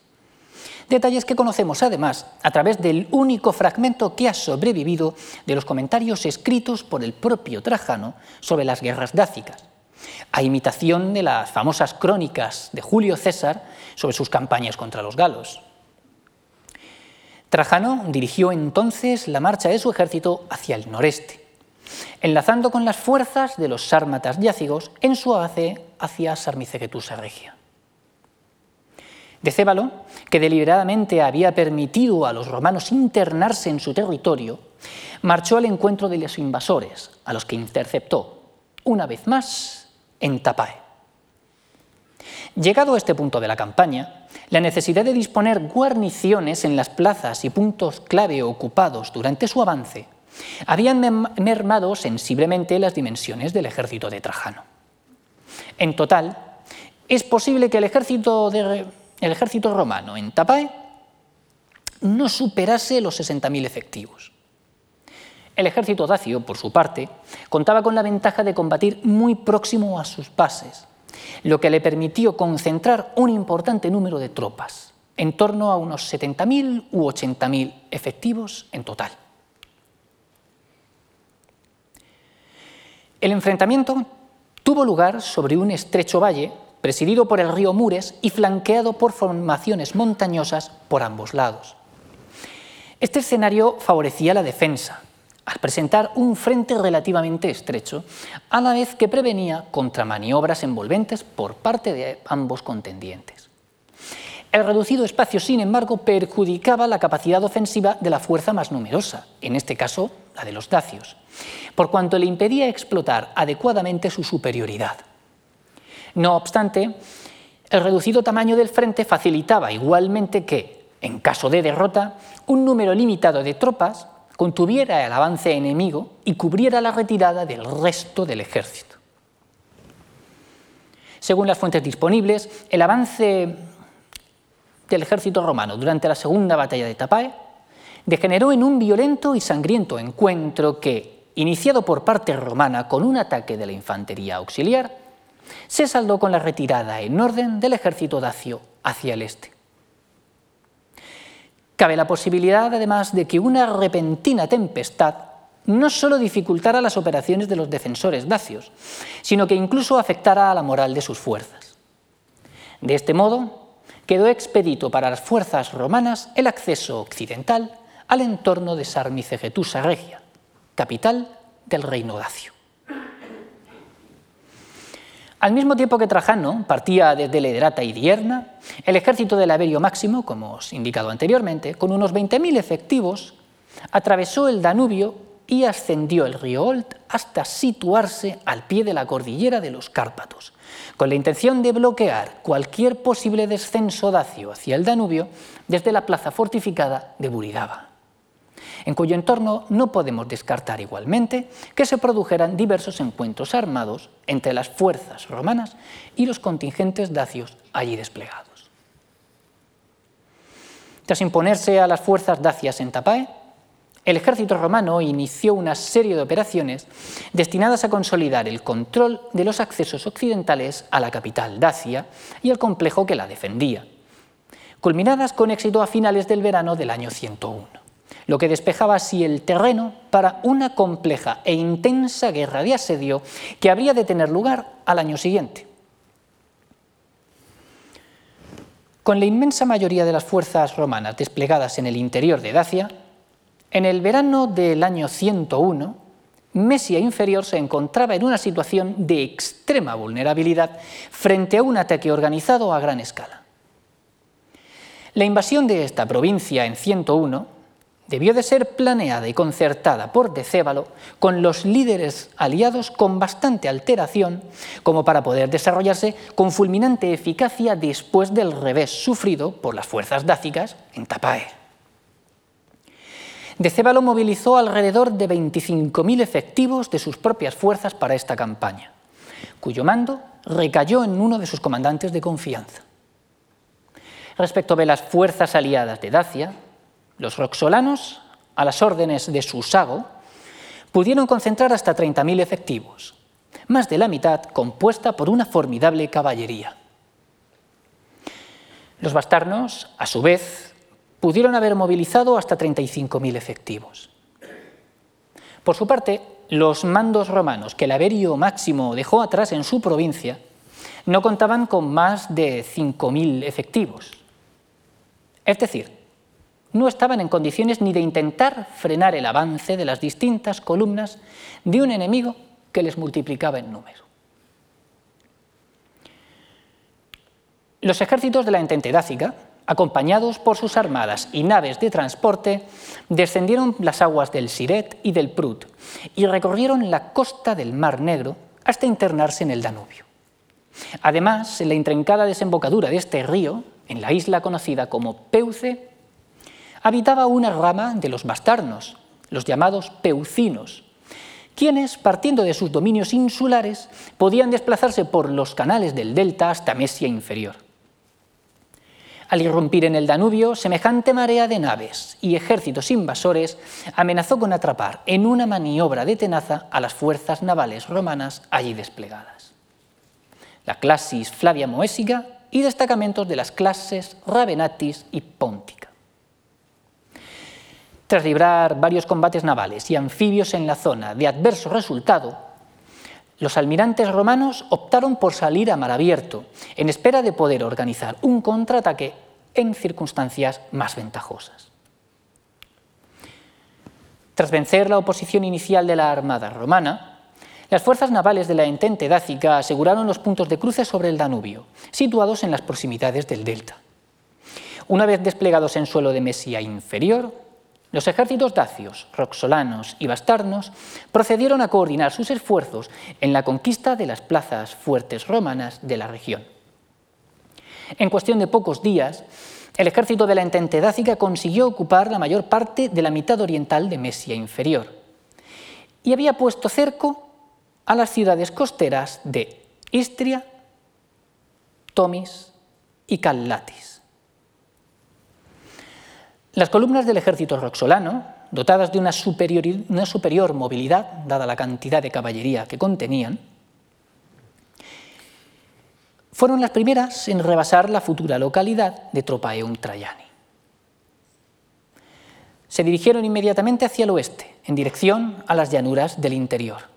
Detalles que conocemos además a través del único fragmento que ha sobrevivido de los comentarios escritos por el propio Trajano sobre las guerras dácicas, a imitación de las famosas crónicas de Julio César sobre sus campañas contra los galos. Trajano dirigió entonces la marcha de su ejército hacia el noreste, enlazando con las fuerzas de los sármatas yácigos en su avance hacia Sarmicegetusa Regia. Decébalo, que deliberadamente había permitido a los romanos internarse en su territorio, marchó al encuentro de los invasores, a los que interceptó, una vez más, en Tapae. Llegado a este punto de la campaña, la necesidad de disponer guarniciones en las plazas y puntos clave ocupados durante su avance habían mermado sensiblemente las dimensiones del ejército de Trajano. En total, es posible que el ejército, romano en Tapae no superase los 60.000 efectivos. El ejército dacio, por su parte, contaba con la ventaja de combatir muy próximo a sus bases, lo que le permitió concentrar un importante número de tropas, en torno a unos 70.000 u 80.000 efectivos en total. El enfrentamiento tuvo lugar sobre un estrecho valle presidido por el río Mures y flanqueado por formaciones montañosas por ambos lados. Este escenario favorecía la defensa, al presentar un frente relativamente estrecho, a la vez que prevenía contra maniobras envolventes por parte de ambos contendientes. El reducido espacio, sin embargo, perjudicaba la capacidad ofensiva de la fuerza más numerosa, en este caso la de los dacios, por cuanto le impedía explotar adecuadamente su superioridad. No obstante, el reducido tamaño del frente facilitaba igualmente que, en caso de derrota, un número limitado de tropas contuviera el avance enemigo y cubriera la retirada del resto del ejército. Según las fuentes disponibles, el avance del ejército romano durante la segunda batalla de Tapae degeneró en un violento y sangriento encuentro que, iniciado por parte romana con un ataque de la infantería auxiliar, se saldó con la retirada en orden del ejército dacio hacia el este. Cabe la posibilidad, además, de que una repentina tempestad no solo dificultara las operaciones de los defensores dacios, sino que incluso afectara a la moral de sus fuerzas. De este modo, quedó expedito para las fuerzas romanas el acceso occidental al entorno de Sarmicegetusa Regia, capital del reino dacio. Al mismo tiempo que Trajano partía desde Lederata y Dierna, el ejército del Averio Máximo, como os he indicado anteriormente, con unos 20.000 efectivos, atravesó el Danubio y ascendió el río Olt hasta situarse al pie de la cordillera de los Cárpatos, con la intención de bloquear cualquier posible descenso dacio hacia el Danubio desde la plaza fortificada de Buridaba en cuyo entorno no podemos descartar igualmente que se produjeran diversos encuentros armados entre las fuerzas romanas y los contingentes dacios allí desplegados. Tras imponerse a las fuerzas dacias en Tapae, el ejército romano inició una serie de operaciones destinadas a consolidar el control de los accesos occidentales a la capital Dacia y al complejo que la defendía, culminadas con éxito a finales del verano del año 101 lo que despejaba así el terreno para una compleja e intensa guerra de asedio que habría de tener lugar al año siguiente. Con la inmensa mayoría de las fuerzas romanas desplegadas en el interior de Dacia, en el verano del año 101, Mesia Inferior se encontraba en una situación de extrema vulnerabilidad frente a un ataque organizado a gran escala. La invasión de esta provincia en 101 debió de ser planeada y concertada por Decébalo con los líderes aliados con bastante alteración como para poder desarrollarse con fulminante eficacia después del revés sufrido por las fuerzas dácicas en Tapae. Decébalo movilizó alrededor de 25.000 efectivos de sus propias fuerzas para esta campaña, cuyo mando recayó en uno de sus comandantes de confianza. Respecto de las fuerzas aliadas de Dacia, los roxolanos, a las órdenes de Susago, pudieron concentrar hasta 30.000 efectivos, más de la mitad compuesta por una formidable caballería. Los bastarnos, a su vez, pudieron haber movilizado hasta 35.000 efectivos. Por su parte, los mandos romanos que el Averio Máximo dejó atrás en su provincia no contaban con más de 5.000 efectivos. Es decir, no estaban en condiciones ni de intentar frenar el avance de las distintas columnas de un enemigo que les multiplicaba en número. Los ejércitos de la entente dácica, acompañados por sus armadas y naves de transporte, descendieron las aguas del Siret y del Prut y recorrieron la costa del Mar Negro hasta internarse en el Danubio. Además, en la intrincada desembocadura de este río, en la isla conocida como Peuce, habitaba una rama de los bastarnos, los llamados peucinos, quienes, partiendo de sus dominios insulares, podían desplazarse por los canales del delta hasta Mesia inferior. Al irrumpir en el Danubio, semejante marea de naves y ejércitos invasores amenazó con atrapar en una maniobra de tenaza a las fuerzas navales romanas allí desplegadas. La clasis Flavia Moesiga y destacamentos de las clases Ravenatis y Pontica. Tras librar varios combates navales y anfibios en la zona de adverso resultado, los almirantes romanos optaron por salir a mar abierto, en espera de poder organizar un contraataque en circunstancias más ventajosas. Tras vencer la oposición inicial de la armada romana, las fuerzas navales de la entente dácica aseguraron los puntos de cruce sobre el Danubio, situados en las proximidades del delta. Una vez desplegados en suelo de Mesia inferior, los ejércitos dacios, roxolanos y bastarnos procedieron a coordinar sus esfuerzos en la conquista de las plazas fuertes romanas de la región. En cuestión de pocos días, el ejército de la entente dácica consiguió ocupar la mayor parte de la mitad oriental de Mesia inferior y había puesto cerco a las ciudades costeras de Istria, Tomis y Callatis. Las columnas del ejército roxolano, dotadas de una superior, movilidad, dada la cantidad de caballería que contenían, fueron las primeras en rebasar la futura localidad de Tropaeum Traiani. se dirigieron inmediatamente hacia el oeste, en dirección a las llanuras del interior.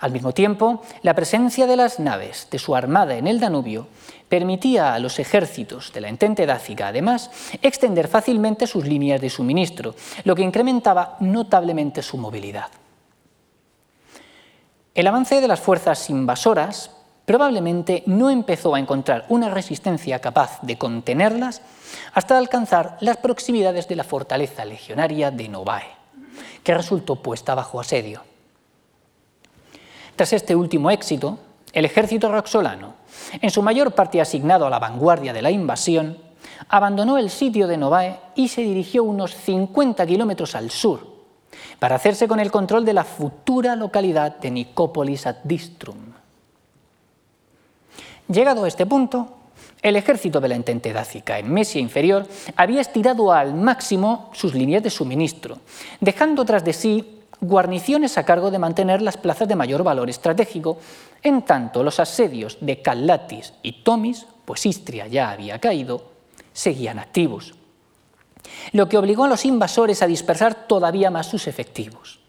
Al mismo tiempo, la presencia de las naves de su armada en el Danubio permitía a los ejércitos de la Entente Dácica, además, extender fácilmente sus líneas de suministro, lo que incrementaba notablemente su movilidad. El avance de las fuerzas invasoras probablemente no empezó a encontrar una resistencia capaz de contenerlas hasta alcanzar las proximidades de la fortaleza legionaria de Novae, que resultó puesta bajo asedio. Tras este último éxito, el ejército roxolano, en su mayor parte asignado a la vanguardia de la invasión, abandonó el sitio de Novae y se dirigió unos 50 kilómetros al sur para hacerse con el control de la futura localidad de Nicópolis ad Distrum. Llegado a este punto, el ejército de la Entente Dácica en Mesia Inferior había estirado al máximo sus líneas de suministro, dejando tras de sí guarniciones a cargo de mantener las plazas de mayor valor estratégico, en tanto los asedios de Callatis y Tomis, pues Istria ya había caído, seguían activos, lo que obligó a los invasores a dispersar todavía más sus efectivos.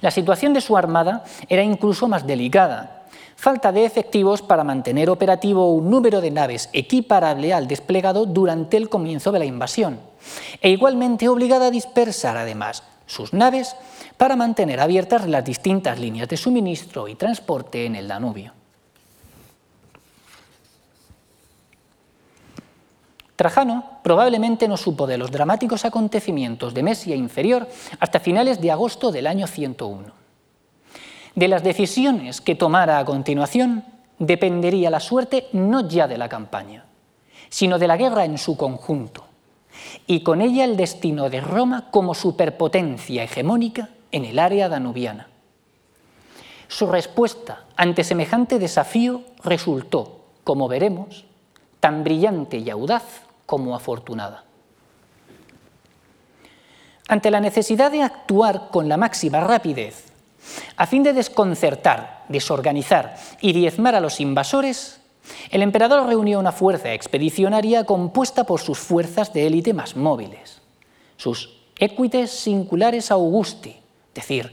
La situación de su armada era incluso más delicada, falta de efectivos para mantener operativo un número de naves equiparable al desplegado durante el comienzo de la invasión, e igualmente obligada a dispersar además sus naves para mantener abiertas las distintas líneas de suministro y transporte en el Danubio. Trajano probablemente no supo de los dramáticos acontecimientos de Mesia Inferior hasta finales de agosto del año 101. De las decisiones que tomara a continuación dependería la suerte no ya de la campaña, sino de la guerra en su conjunto, y con ella el destino de Roma como superpotencia hegemónica en el área danubiana. Su respuesta ante semejante desafío resultó, como veremos, tan brillante y audaz como afortunada. Ante la necesidad de actuar con la máxima rapidez, a fin de desconcertar, desorganizar y diezmar a los invasores, el emperador reunió una fuerza expedicionaria compuesta por sus fuerzas de élite más móviles, sus equites singulares augusti, decir,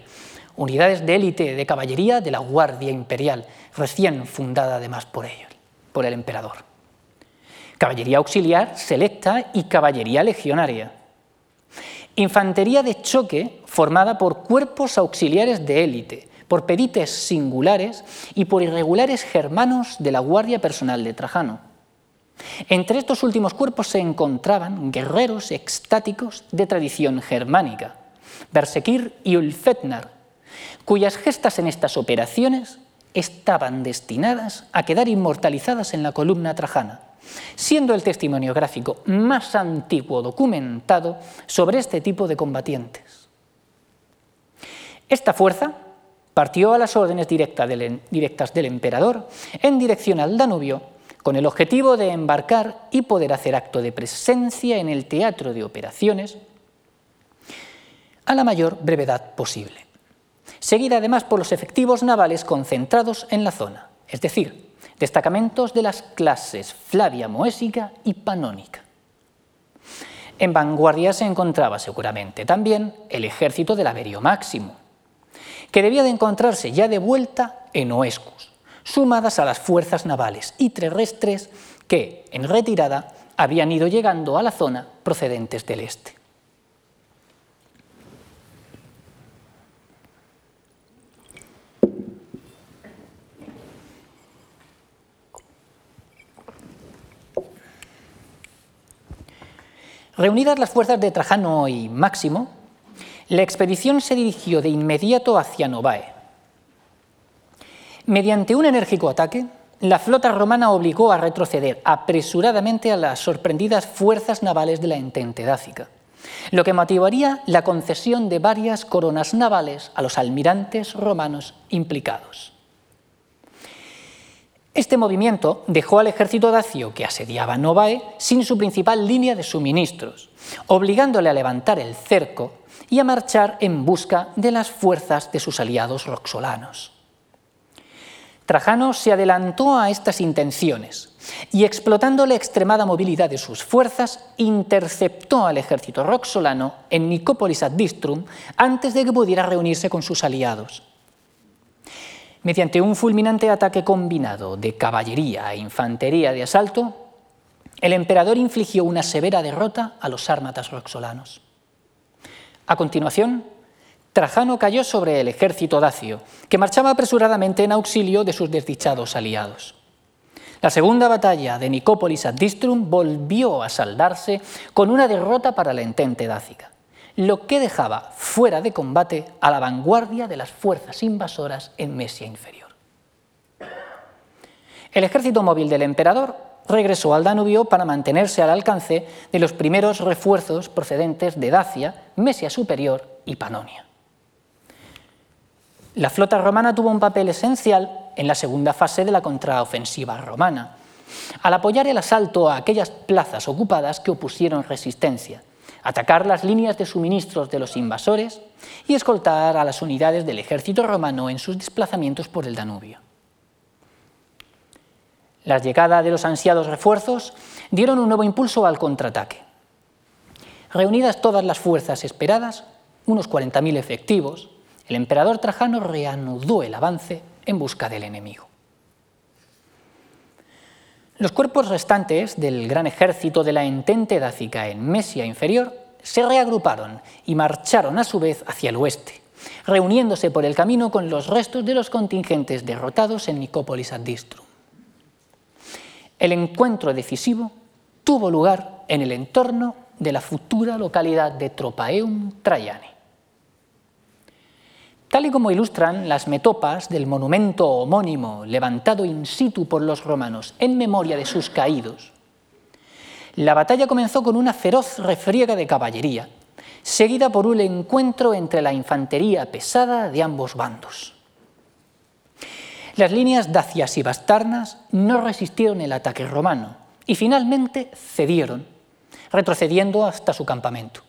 unidades de élite de caballería de la Guardia Imperial, recién fundada además por ellos, por el emperador. Caballería auxiliar, selecta y caballería legionaria. Infantería de choque formada por cuerpos auxiliares de élite, por perites singulares y por irregulares germanos de la guardia personal de Trajano. Entre estos últimos cuerpos se encontraban guerreros extáticos de tradición germánica, Bersekir y Ulfetnar, cuyas gestas en estas operaciones estaban destinadas a quedar inmortalizadas en la columna trajana, siendo el testimonio gráfico más antiguo documentado sobre este tipo de combatientes. Esta fuerza partió a las órdenes directas del emperador en dirección al Danubio con el objetivo de embarcar y poder hacer acto de presencia en el teatro de operaciones a la mayor brevedad posible, seguida además por los efectivos navales concentrados en la zona, es decir, destacamentos de las clases Flavia Moésica y Panónica. En vanguardia se encontraba seguramente también el ejército del Averio Máximo, que debía de encontrarse ya de vuelta en Oescus, sumadas a las fuerzas navales y terrestres que, en retirada, habían ido llegando a la zona procedentes del este. Reunidas las fuerzas de Trajano y Máximo, la expedición se dirigió de inmediato hacia Novae. Mediante un enérgico ataque, la flota romana obligó a retroceder apresuradamente a las sorprendidas fuerzas navales de la Entente Dácica, lo que motivaría la concesión de varias coronas navales a los almirantes romanos implicados. Este movimiento dejó al ejército dacio que asediaba Novae sin su principal línea de suministros, obligándole a levantar el cerco y a marchar en busca de las fuerzas de sus aliados roxolanos. Trajano se adelantó a estas intenciones y explotando la extremada movilidad de sus fuerzas, interceptó al ejército roxolano en Nicópolis ad Distrum antes de que pudiera reunirse con sus aliados. Mediante un fulminante ataque combinado de caballería e infantería de asalto, el emperador infligió una severa derrota a los sármatas roxolanos. A continuación, Trajano cayó sobre el ejército dacio, que marchaba apresuradamente en auxilio de sus desdichados aliados. La segunda batalla de Nicópolis ad Distrum volvió a saldarse con una derrota para la entente dácica, lo que dejaba fuera de combate a la vanguardia de las fuerzas invasoras en Mesia Inferior. El ejército móvil del emperador regresó al Danubio para mantenerse al alcance de los primeros refuerzos procedentes de Dacia, Mesia Superior y Panonia. La flota romana tuvo un papel esencial en la segunda fase de la contraofensiva romana, al apoyar el asalto a aquellas plazas ocupadas que opusieron resistencia, atacar las líneas de suministros de los invasores y escoltar a las unidades del ejército romano en sus desplazamientos por el Danubio. La llegada de los ansiados refuerzos dieron un nuevo impulso al contraataque. Reunidas todas las fuerzas esperadas, unos 40.000 efectivos, el emperador Trajano reanudó el avance en busca del enemigo. Los cuerpos restantes del gran ejército de la entente dácica en Mesia inferior se reagruparon y marcharon a su vez hacia el oeste, reuniéndose por el camino con los restos de los contingentes derrotados en Nicópolis ad Distrum. El encuentro decisivo tuvo lugar en el entorno de la futura localidad de Tropaeum Traiane. Tal y como ilustran las metopas del monumento homónimo levantado in situ por los romanos en memoria de sus caídos, la batalla comenzó con una feroz refriega de caballería, seguida por un encuentro entre la infantería pesada de ambos bandos. Las líneas dacias y bastarnas no resistieron el ataque romano y finalmente cedieron, retrocediendo hasta su campamento.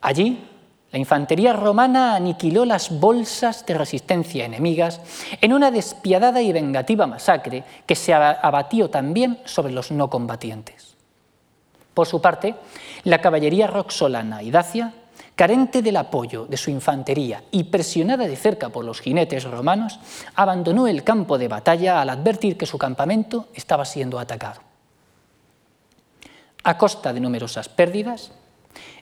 Allí la infantería romana aniquiló las bolsas de resistencia enemigas en una despiadada y vengativa masacre que se abatió también sobre los no combatientes. Por su parte, la caballería roxolana y dacia, carente del apoyo de su infantería y presionada de cerca por los jinetes romanos, abandonó el campo de batalla al advertir que su campamento estaba siendo atacado. A costa de numerosas pérdidas,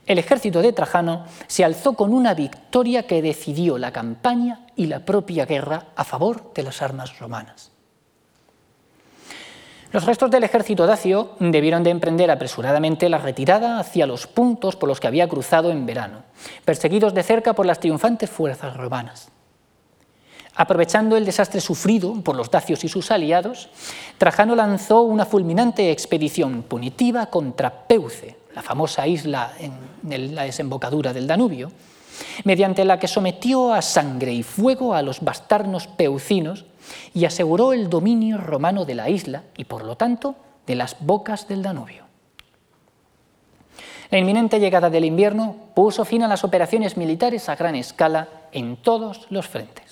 el ejército de Trajano se alzó con una victoria que decidió la campaña y la propia guerra a favor de las armas romanas. Los restos del ejército dacio debieron de emprender apresuradamente la retirada hacia los puntos por los que había cruzado en verano, perseguidos de cerca por las triunfantes fuerzas romanas. Aprovechando el desastre sufrido por los dacios y sus aliados, Trajano lanzó una fulminante expedición punitiva contra Peuce, la famosa isla en la desembocadura del Danubio, mediante la que sometió a sangre y fuego a los bastarnos peucinos y aseguró el dominio romano de la isla y, por lo tanto, de las bocas del Danubio. La inminente llegada del invierno puso fin a las operaciones militares a gran escala en todos los frentes.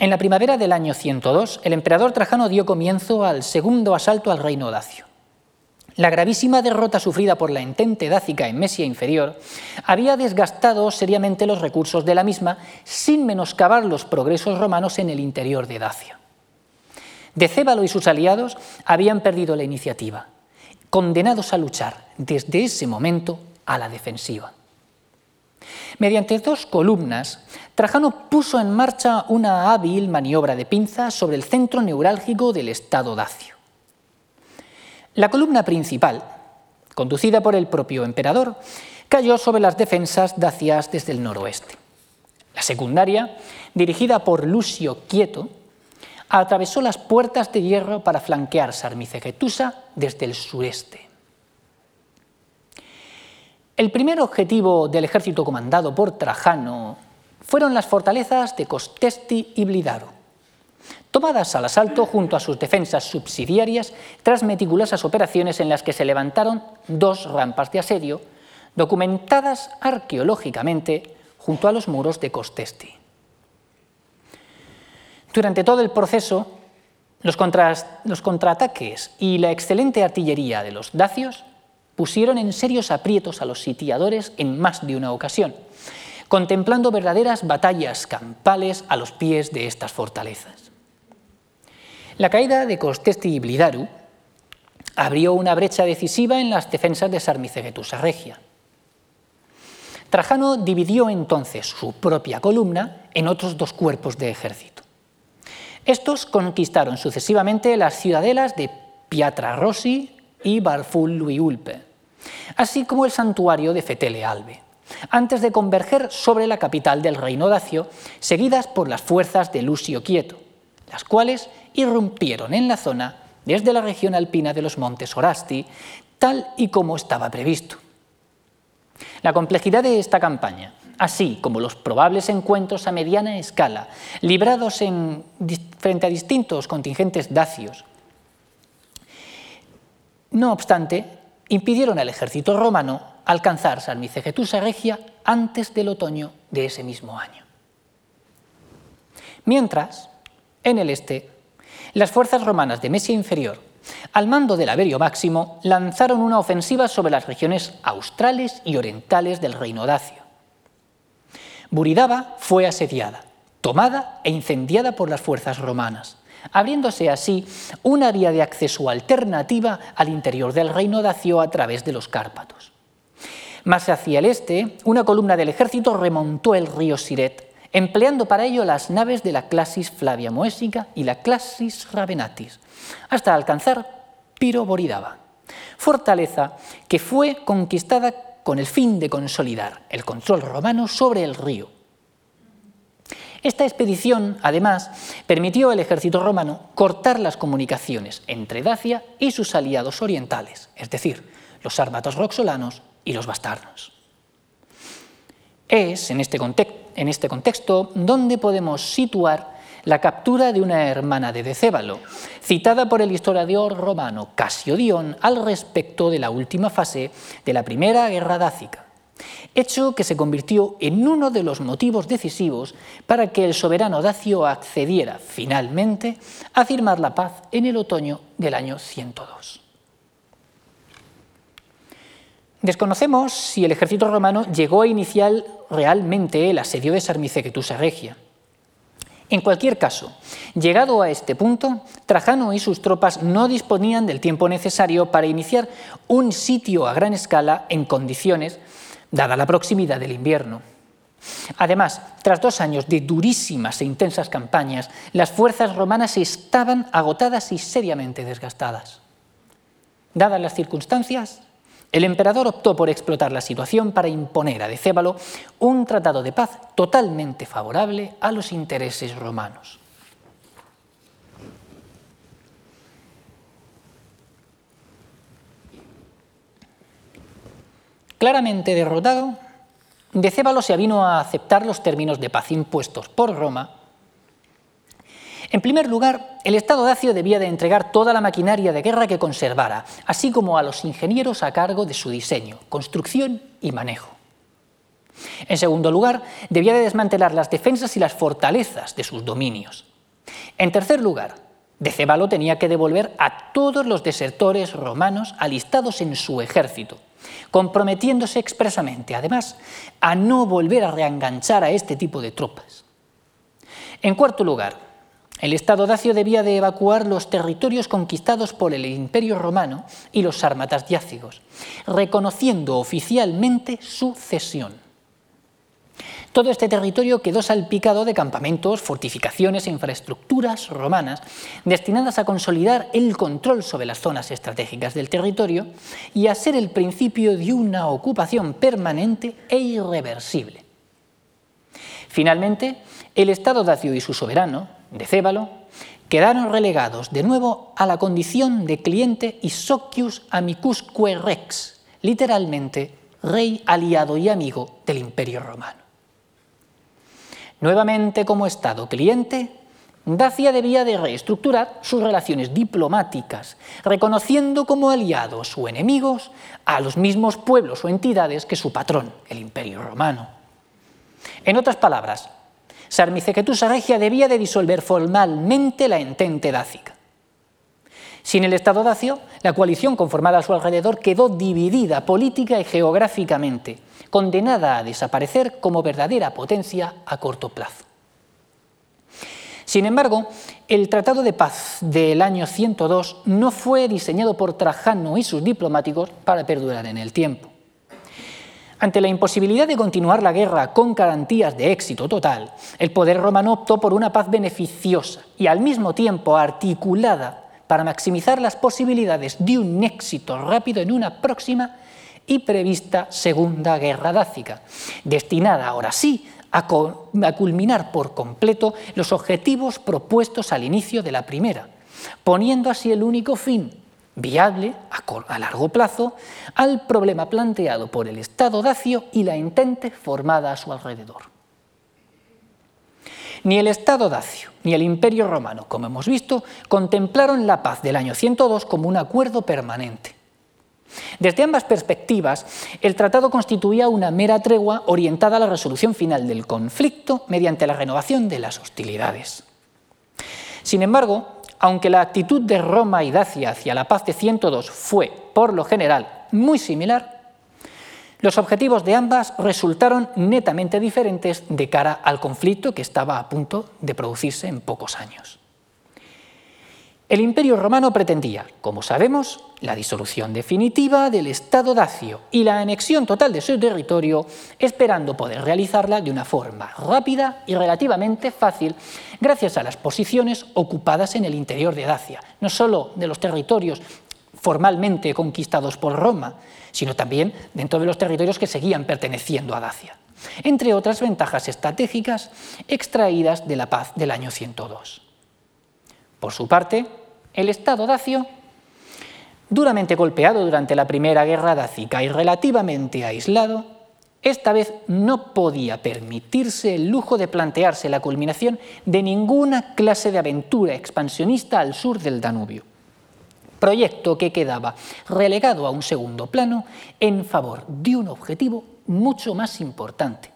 En la primavera del año 102, el emperador Trajano dio comienzo al segundo asalto al reino dacio. La gravísima derrota sufrida por la entente dácica en Mesia inferior había desgastado seriamente los recursos de la misma sin menoscabar los progresos romanos en el interior de Dacia. Decébalo y sus aliados habían perdido la iniciativa, condenados a luchar desde ese momento a la defensiva. Mediante dos columnas, Trajano puso en marcha una hábil maniobra de pinza sobre el centro neurálgico del Estado dacio. La columna principal, conducida por el propio emperador, cayó sobre las defensas dacias desde el noroeste. La secundaria, dirigida por Lucio Quieto, atravesó las puertas de hierro para flanquear Sarmicegetusa desde el sureste. El primer objetivo del ejército comandado por Trajano fueron las fortalezas de Costesti y Blidaro, tomadas al asalto junto a sus defensas subsidiarias tras meticulosas operaciones en las que se levantaron dos rampas de asedio, documentadas arqueológicamente junto a los muros de Costesti. Durante todo el proceso, los, los, contraataques y la excelente artillería de los dacios pusieron en serios aprietos a los sitiadores en más de una ocasión, contemplando verdaderas batallas campales a los pies de estas fortalezas. La caída de Costesti y Blidaru abrió una brecha decisiva en las defensas de Sarmicegetusa Regia. Trajano dividió entonces su propia columna en otros dos cuerpos de ejército. Estos conquistaron sucesivamente las ciudadelas de Piatra Rossi y Barful-Luiulpe, así como el santuario de Fetele Albe, antes de converger sobre la capital del reino dacio, seguidas por las fuerzas de Lucio Quieto, las cuales irrumpieron en la zona desde la región alpina de los montes Orasti, tal y como estaba previsto. La complejidad de esta campaña, así como los probables encuentros a mediana escala, librados en, frente a distintos contingentes dacios, no obstante, impidieron al ejército romano alcanzar Sarmicegetusa Regia antes del otoño de ese mismo año. Mientras, en el este, las fuerzas romanas de Mesia Inferior, al mando del Averio Máximo, lanzaron una ofensiva sobre las regiones australes y orientales del reino dacio. Buridaba fue asediada, tomada e incendiada por las fuerzas romanas, abriéndose así una vía de acceso alternativa al interior del reino dacio a través de los Cárpatos. Más hacia el este, una columna del ejército remontó el río Siret empleando para ello las naves de la Clasis Flavia Moesica y la Clasis Ravenatis, hasta alcanzar Piro Boridaba, fortaleza que fue conquistada con el fin de consolidar el control romano sobre el río. Esta expedición, además, permitió al ejército romano cortar las comunicaciones entre Dacia y sus aliados orientales, es decir, los sármatos roxolanos y los bastarnos. Es, en este contexto, en este contexto donde podemos situar la captura de una hermana de Decébalo, citada por el historiador romano Casio Dion al respecto de la última fase de la primera guerra dácica, hecho que se convirtió en uno de los motivos decisivos para que el soberano dacio accediera finalmente a firmar la paz en el otoño del año 102. Desconocemos si el ejército romano llegó a iniciar realmente el asedio de Sarmicegetusa Regia. En cualquier caso, llegado a este punto, Trajano y sus tropas no disponían del tiempo necesario para iniciar un sitio a gran escala en condiciones, dada la proximidad del invierno. Además, tras dos años de durísimas e intensas campañas, las fuerzas romanas estaban agotadas y seriamente desgastadas. Dadas las circunstancias, el emperador optó por explotar la situación para imponer a Decébalo un tratado de paz totalmente favorable a los intereses romanos. Claramente derrotado, Decébalo se avino a aceptar los términos de paz impuestos por Roma en primer lugar, el Estado dacio debía de entregar toda la maquinaria de guerra que conservara, así como a los ingenieros a cargo de su diseño, construcción y manejo. En segundo lugar, debía de desmantelar las defensas y las fortalezas de sus dominios. En tercer lugar, Decebalo tenía que devolver a todos los desertores romanos alistados en su ejército, comprometiéndose expresamente, además, a no volver a reenganchar a este tipo de tropas. En cuarto lugar, el Estado dacio debía de evacuar los territorios conquistados por el Imperio romano y los sármatas diácigos, reconociendo oficialmente su cesión. Todo este territorio quedó salpicado de campamentos, fortificaciones e infraestructuras romanas destinadas a consolidar el control sobre las zonas estratégicas del territorio y a ser el principio de una ocupación permanente e irreversible. Finalmente, el Estado dacio y su soberano, de Cébalo, quedaron relegados de nuevo a la condición de cliente y socius amicusque rex, literalmente rey aliado y amigo del imperio romano. Nuevamente como Estado cliente, Dacia debía de reestructurar sus relaciones diplomáticas, reconociendo como aliados o enemigos a los mismos pueblos o entidades que su patrón, el Imperio Romano. En otras palabras, Sarmicegetusa Regia debía de disolver formalmente la entente dácica. Sin el Estado dacio, la coalición conformada a su alrededor quedó dividida política y geográficamente, condenada a desaparecer como verdadera potencia a corto plazo. Sin embargo, el Tratado de Paz del año 102 no fue diseñado por Trajano y sus diplomáticos para perdurar en el tiempo. Ante la imposibilidad de continuar la guerra con garantías de éxito total, el poder romano optó por una paz beneficiosa y al mismo tiempo articulada para maximizar las posibilidades de un éxito rápido en una próxima y prevista Segunda Guerra Dácica, destinada ahora sí a, culminar por completo los objetivos propuestos al inicio de la primera, poniendo así el único fin viable a, largo plazo al problema planteado por el Estado dacio y la entente formada a su alrededor. Ni el Estado dacio ni el Imperio romano, como hemos visto, contemplaron la paz del año 102 como un acuerdo permanente. Desde ambas perspectivas, el tratado constituía una mera tregua orientada a la resolución final del conflicto mediante la renovación de las hostilidades. Sin embargo, aunque la actitud de Roma y Dacia hacia la paz de 102 fue, por lo general, muy similar, los objetivos de ambas resultaron netamente diferentes de cara al conflicto que estaba a punto de producirse en pocos años. El Imperio romano pretendía, como sabemos, la disolución definitiva del Estado dacio y la anexión total de su territorio, esperando poder realizarla de una forma rápida y relativamente fácil, gracias a las posiciones ocupadas en el interior de Dacia, no solo de los territorios formalmente conquistados por Roma, sino también dentro de los territorios que seguían perteneciendo a Dacia, entre otras ventajas estratégicas extraídas de la paz del año 102. Por su parte, el Estado dacio, duramente golpeado durante la Primera Guerra Dácica y relativamente aislado, esta vez no podía permitirse el lujo de plantearse la culminación de ninguna clase de aventura expansionista al sur del Danubio, proyecto que quedaba relegado a un segundo plano en favor de un objetivo mucho más importante,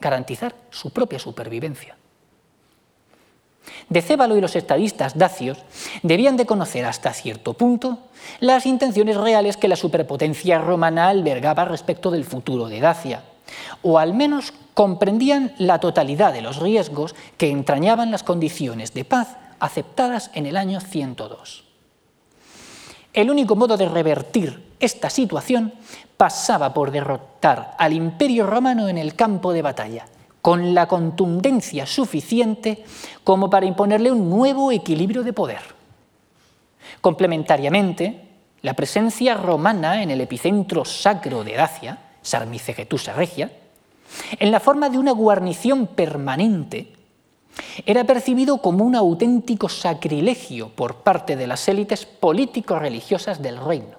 garantizar su propia supervivencia. Decébalo y los estadistas dacios debían de conocer hasta cierto punto las intenciones reales que la superpotencia romana albergaba respecto del futuro de Dacia, o al menos comprendían la totalidad de los riesgos que entrañaban las condiciones de paz aceptadas en el año 102. El único modo de revertir esta situación pasaba por derrotar al imperio romano en el campo de batalla, con la contundencia suficiente como para imponerle un nuevo equilibrio de poder. Complementariamente, la presencia romana en el epicentro sacro de Dacia, Sarmicegetusa Regia, en la forma de una guarnición permanente, era percibido como un auténtico sacrilegio por parte de las élites político-religiosas del reino.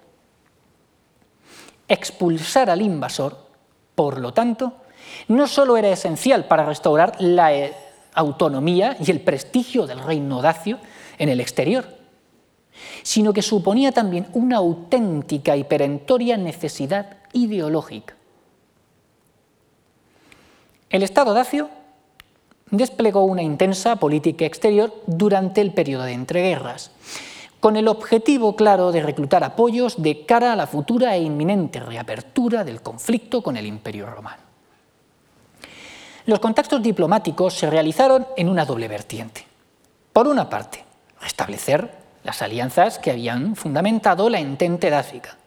Expulsar al invasor, por lo tanto, no solo era esencial para restaurar la eh, autonomía y el prestigio del reino dacio en el exterior, sino que suponía también una auténtica y perentoria necesidad ideológica. El Estado dacio desplegó una intensa política exterior durante el periodo de entreguerras, con el objetivo claro de reclutar apoyos de cara a la futura e inminente reapertura del conflicto con el Imperio romano. Los contactos diplomáticos se realizaron en una doble vertiente. Por una parte, restablecer las alianzas que habían fundamentado la entente dáfica,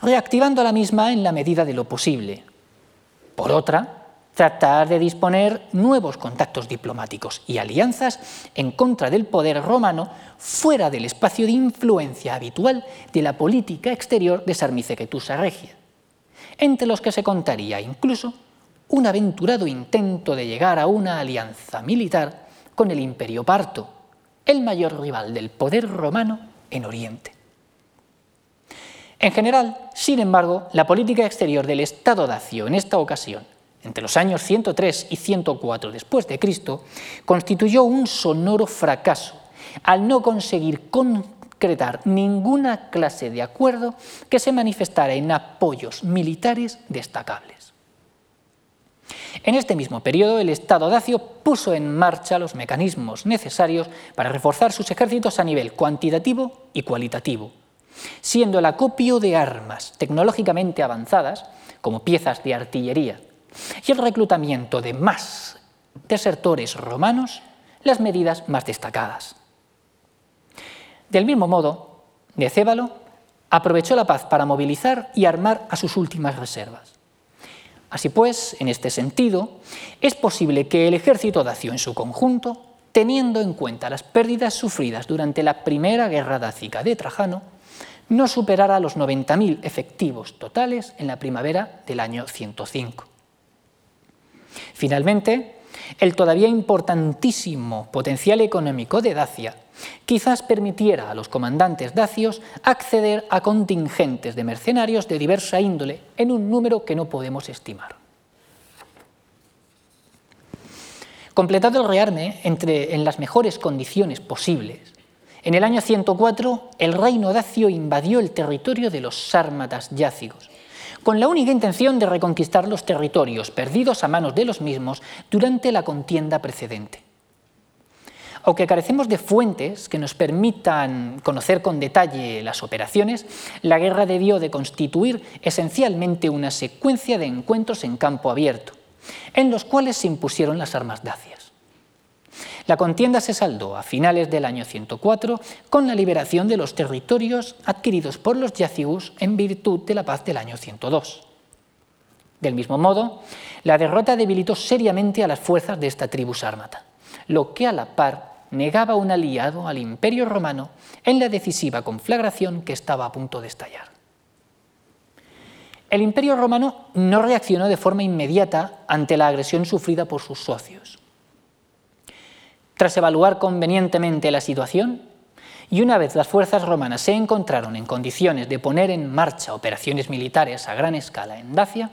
reactivando la misma en la medida de lo posible. Por otra, tratar de disponer nuevos contactos diplomáticos y alianzas en contra del poder romano fuera del espacio de influencia habitual de la política exterior de Sarmicegetusa Regia, entre los que se contaría incluso un aventurado intento de llegar a una alianza militar con el imperio parto, el mayor rival del poder romano en Oriente. En general, sin embargo, la política exterior del Estado dacio en esta ocasión, entre los años 103 y 104 después de Cristo, constituyó un sonoro fracaso al no conseguir concretar ninguna clase de acuerdo que se manifestara en apoyos militares destacables. En este mismo periodo, el Estado dacio puso en marcha los mecanismos necesarios para reforzar sus ejércitos a nivel cuantitativo y cualitativo, siendo el acopio de armas tecnológicamente avanzadas, como piezas de artillería, y el reclutamiento de más desertores romanos las medidas más destacadas. Del mismo modo, Decébalo aprovechó la paz para movilizar y armar a sus últimas reservas. Así pues, en este sentido, es posible que el ejército dacio en su conjunto, teniendo en cuenta las pérdidas sufridas durante la primera guerra dácica de Trajano, no superara los 90.000 efectivos totales en la primavera del año 105. Finalmente, el todavía importantísimo potencial económico de Dacia quizás permitiera a los comandantes dacios acceder a contingentes de mercenarios de diversa índole en un número que no podemos estimar. Completado el rearme entre, en las mejores condiciones posibles, en el año 104 el reino dacio invadió el territorio de los sármatas yácigos, con la única intención de reconquistar los territorios perdidos a manos de los mismos durante la contienda precedente. Aunque carecemos de fuentes que nos permitan conocer con detalle las operaciones, la guerra debió de constituir esencialmente una secuencia de encuentros en campo abierto, en los cuales se impusieron las armas dacias. La contienda se saldó a finales del año 104 con la liberación de los territorios adquiridos por los yacigus en virtud de la paz del año 102. Del mismo modo, la derrota debilitó seriamente a las fuerzas de esta tribu sármata, lo que a la par negaba un aliado al imperio romano en la decisiva conflagración que estaba a punto de estallar. El imperio romano no reaccionó de forma inmediata ante la agresión sufrida por sus socios. Tras evaluar convenientemente la situación, y una vez las fuerzas romanas se encontraron en condiciones de poner en marcha operaciones militares a gran escala en Dacia,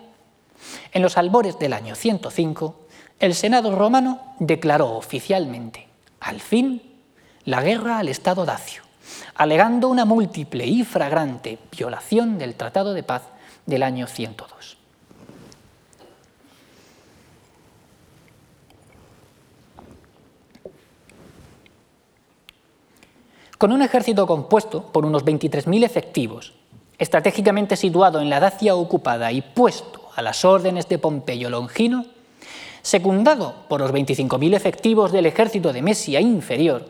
en los albores del año 105, el Senado romano declaró oficialmente al fin, la guerra al Estado dacio, alegando una múltiple y fragrante violación del Tratado de Paz del año 102. Con un ejército compuesto por unos 23.000 efectivos, estratégicamente situado en la Dacia ocupada y puesto a las órdenes de Pompeyo Longino, secundado por los 25.000 efectivos del ejército de Mesia inferior,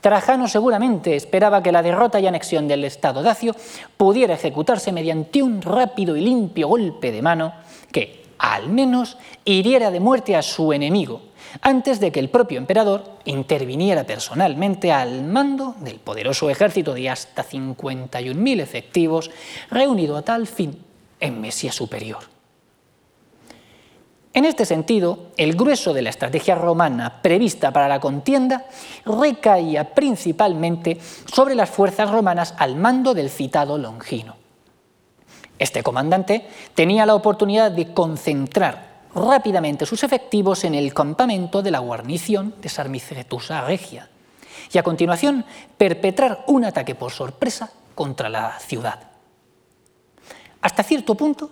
Trajano seguramente esperaba que la derrota y anexión del Estado dacio pudiera ejecutarse mediante un rápido y limpio golpe de mano que, al menos, hiriera de muerte a su enemigo, antes de que el propio emperador interviniera personalmente al mando del poderoso ejército de hasta 51.000 efectivos reunido a tal fin en Mesia Superior. En este sentido, el grueso de la estrategia romana prevista para la contienda recaía principalmente sobre las fuerzas romanas al mando del citado Longino. Este comandante tenía la oportunidad de concentrar rápidamente sus efectivos en el campamento de la guarnición de Sarmicegetusa Regia y a continuación perpetrar un ataque por sorpresa contra la ciudad. Hasta cierto punto,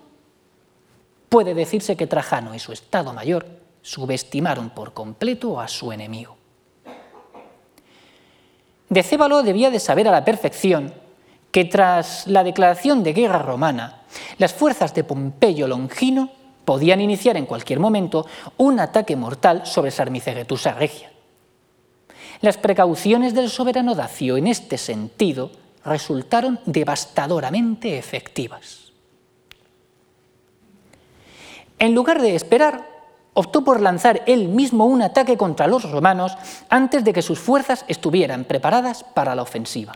puede decirse que Trajano y su Estado Mayor subestimaron por completo a su enemigo. Decébalo debía de saber a la perfección que tras la declaración de guerra romana, las fuerzas de Pompeyo Longino podían iniciar en cualquier momento un ataque mortal sobre Sarmicegetusa Regia. Las precauciones del soberano Dacio en este sentido resultaron devastadoramente efectivas. En lugar de esperar, optó por lanzar él mismo un ataque contra los romanos antes de que sus fuerzas estuvieran preparadas para la ofensiva.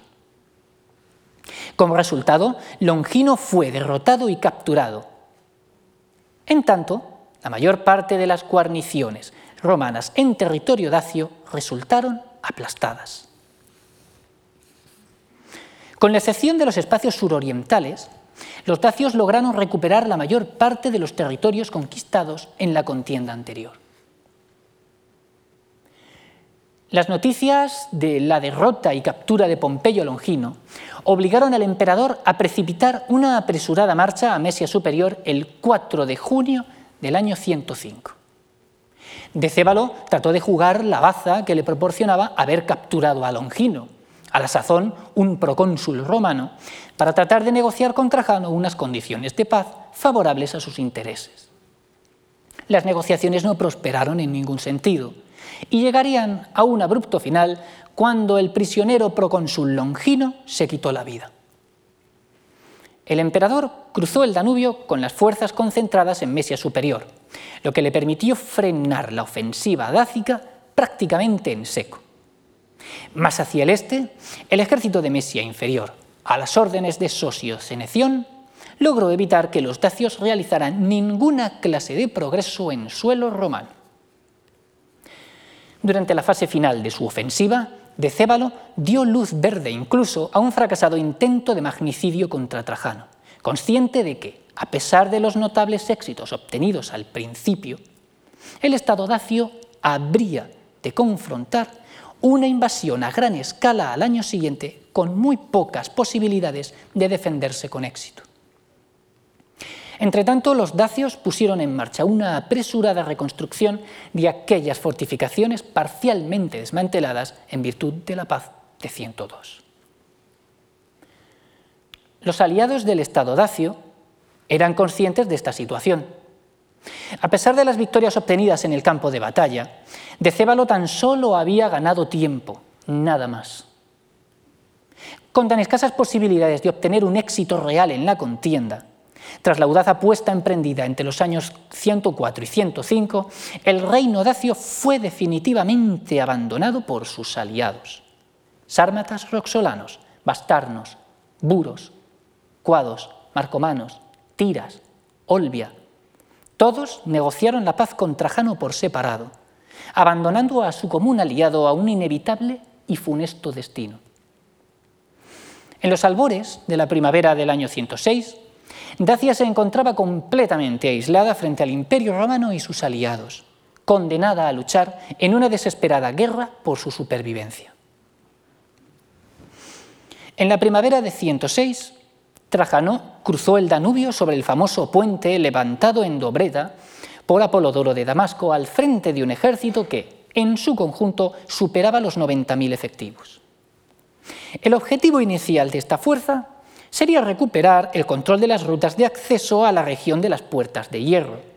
Como resultado, Longino fue derrotado y capturado. En tanto, la mayor parte de las guarniciones romanas en territorio dacio resultaron aplastadas. Con la excepción de los espacios surorientales, los dacios lograron recuperar la mayor parte de los territorios conquistados en la contienda anterior. Las noticias de la derrota y captura de Pompeyo Longino obligaron al emperador a precipitar una apresurada marcha a Mesia Superior el 4 de junio del año 105. Decébalo trató de jugar la baza que le proporcionaba haber capturado a Longino, a la sazón un procónsul romano, para tratar de negociar con Trajano unas condiciones de paz favorables a sus intereses. Las negociaciones no prosperaron en ningún sentido y llegarían a un abrupto final cuando el prisionero procónsul Longino se quitó la vida. El emperador cruzó el Danubio con las fuerzas concentradas en Mesia Superior, lo que le permitió frenar la ofensiva dácica prácticamente en seco. Más hacia el este, el ejército de Mesia Inferior, a las órdenes de Sosio Ceneción, logró evitar que los dacios realizaran ninguna clase de progreso en suelo romano. Durante la fase final de su ofensiva, Decébalo dio luz verde incluso a un fracasado intento de magnicidio contra Trajano, consciente de que, a pesar de los notables éxitos obtenidos al principio, el Estado dacio habría de confrontar una invasión a gran escala al año siguiente con muy pocas posibilidades de defenderse con éxito. Entretanto, los dacios pusieron en marcha una apresurada reconstrucción de aquellas fortificaciones parcialmente desmanteladas en virtud de la paz de 102. Los aliados del Estado dacio eran conscientes de esta situación. A pesar de las victorias obtenidas en el campo de batalla, Decébalo tan solo había ganado tiempo, nada más. Con tan escasas posibilidades de obtener un éxito real en la contienda, tras la audaz apuesta emprendida entre los años 104 y 105, el reino dacio fue definitivamente abandonado por sus aliados. Sármatas roxolanos, bastarnos, buros, cuados, marcomanos, tiras, olbia. Todos negociaron la paz con Trajano por separado, abandonando a su común aliado a un inevitable y funesto destino. En los albores de la primavera del año 106, Dacia se encontraba completamente aislada frente al Imperio romano y sus aliados, condenada a luchar en una desesperada guerra por su supervivencia. En la primavera de 106, Trajano cruzó el Danubio sobre el famoso puente levantado en Dobreda por Apolodoro de Damasco al frente de un ejército que, en su conjunto, superaba los 90.000 efectivos. El objetivo inicial de esta fuerza sería recuperar el control de las rutas de acceso a la región de las puertas de hierro.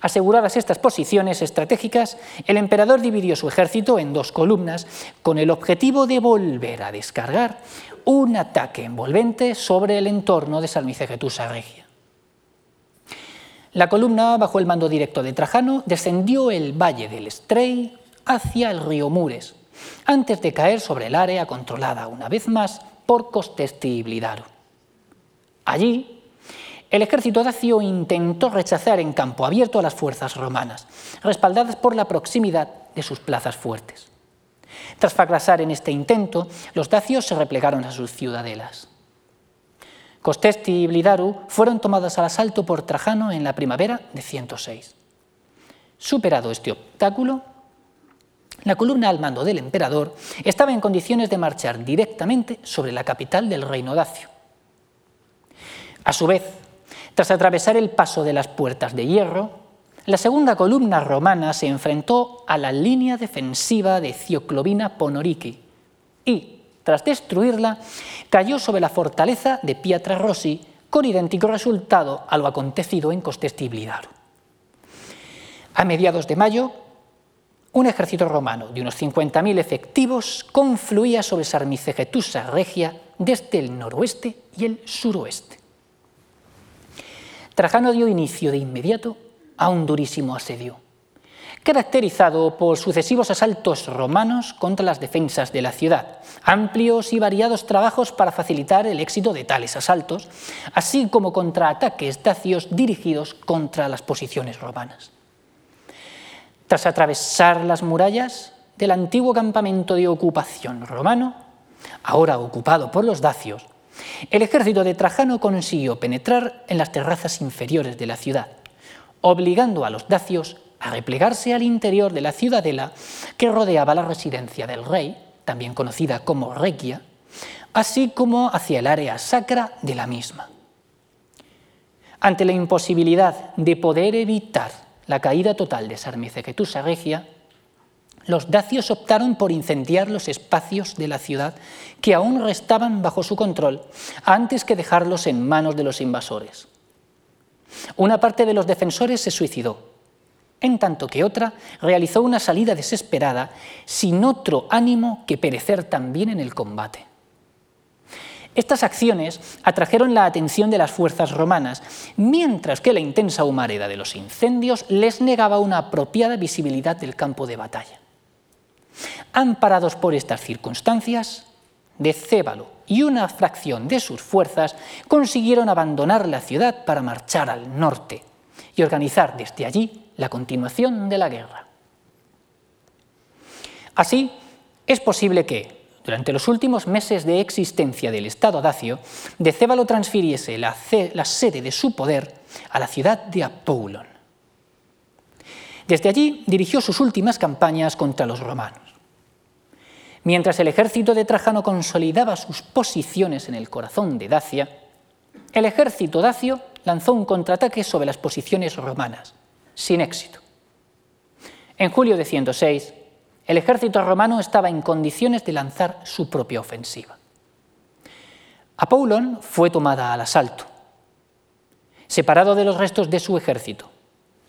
Aseguradas estas posiciones estratégicas, el emperador dividió su ejército en dos columnas con el objetivo de volver a descargar un ataque envolvente sobre el entorno de Salmicegetusa Regia. La columna, bajo el mando directo de Trajano, descendió el valle del Estrey hacia el río Mures, antes de caer sobre el área controlada una vez más por Costesti y Blidaro. Allí, el ejército dacio intentó rechazar en campo abierto a las fuerzas romanas, respaldadas por la proximidad de sus plazas fuertes. Tras fracasar en este intento, los dacios se replegaron a sus ciudadelas. Costesti y Blidaru fueron tomadas al asalto por Trajano en la primavera de 106. Superado este obstáculo, la columna al mando del emperador estaba en condiciones de marchar directamente sobre la capital del reino dacio. A su vez, tras atravesar el paso de las puertas de hierro, la segunda columna romana se enfrentó a la línea defensiva de Cioclovina Ponorici y, tras destruirla, cayó sobre la fortaleza de Pietra Rossi con idéntico resultado a lo acontecido en Costestiblidaro. A mediados de mayo, un ejército romano de unos 50.000 efectivos confluía sobre Sarmicegetusa Regia desde el noroeste y el suroeste. Trajano dio inicio de inmediato a un durísimo asedio, caracterizado por sucesivos asaltos romanos contra las defensas de la ciudad, amplios y variados trabajos para facilitar el éxito de tales asaltos, así como contraataques dacios dirigidos contra las posiciones romanas. Tras atravesar las murallas del antiguo campamento de ocupación romano, ahora ocupado por los dacios, el ejército de Trajano consiguió penetrar en las terrazas inferiores de la ciudad, obligando a los dacios a replegarse al interior de la ciudadela que rodeaba la residencia del rey, también conocida como Requia, así como hacia el área sacra de la misma. Ante la imposibilidad de poder evitar la caída total de Sarmicegetusa Regia, los dacios optaron por incendiar los espacios de la ciudad que aún restaban bajo su control antes que dejarlos en manos de los invasores. Una parte de los defensores se suicidó, en tanto que otra realizó una salida desesperada sin otro ánimo que perecer también en el combate. Estas acciones atrajeron la atención de las fuerzas romanas, mientras que la intensa humareda de los incendios les negaba una apropiada visibilidad del campo de batalla. Amparados por estas circunstancias, Decébalo y una fracción de sus fuerzas consiguieron abandonar la ciudad para marchar al norte y organizar desde allí la continuación de la guerra. Así, es posible que, durante los últimos meses de existencia del Estado dacio, Decébalo transfiriese la, sede de su poder a la ciudad de Apoulon. Desde allí dirigió sus últimas campañas contra los romanos. Mientras el ejército de Trajano consolidaba sus posiciones en el corazón de Dacia, el ejército dacio lanzó un contraataque sobre las posiciones romanas, sin éxito. En julio de 106, el ejército romano estaba en condiciones de lanzar su propia ofensiva. Apoulon fue tomada al asalto, separado de los restos de su ejército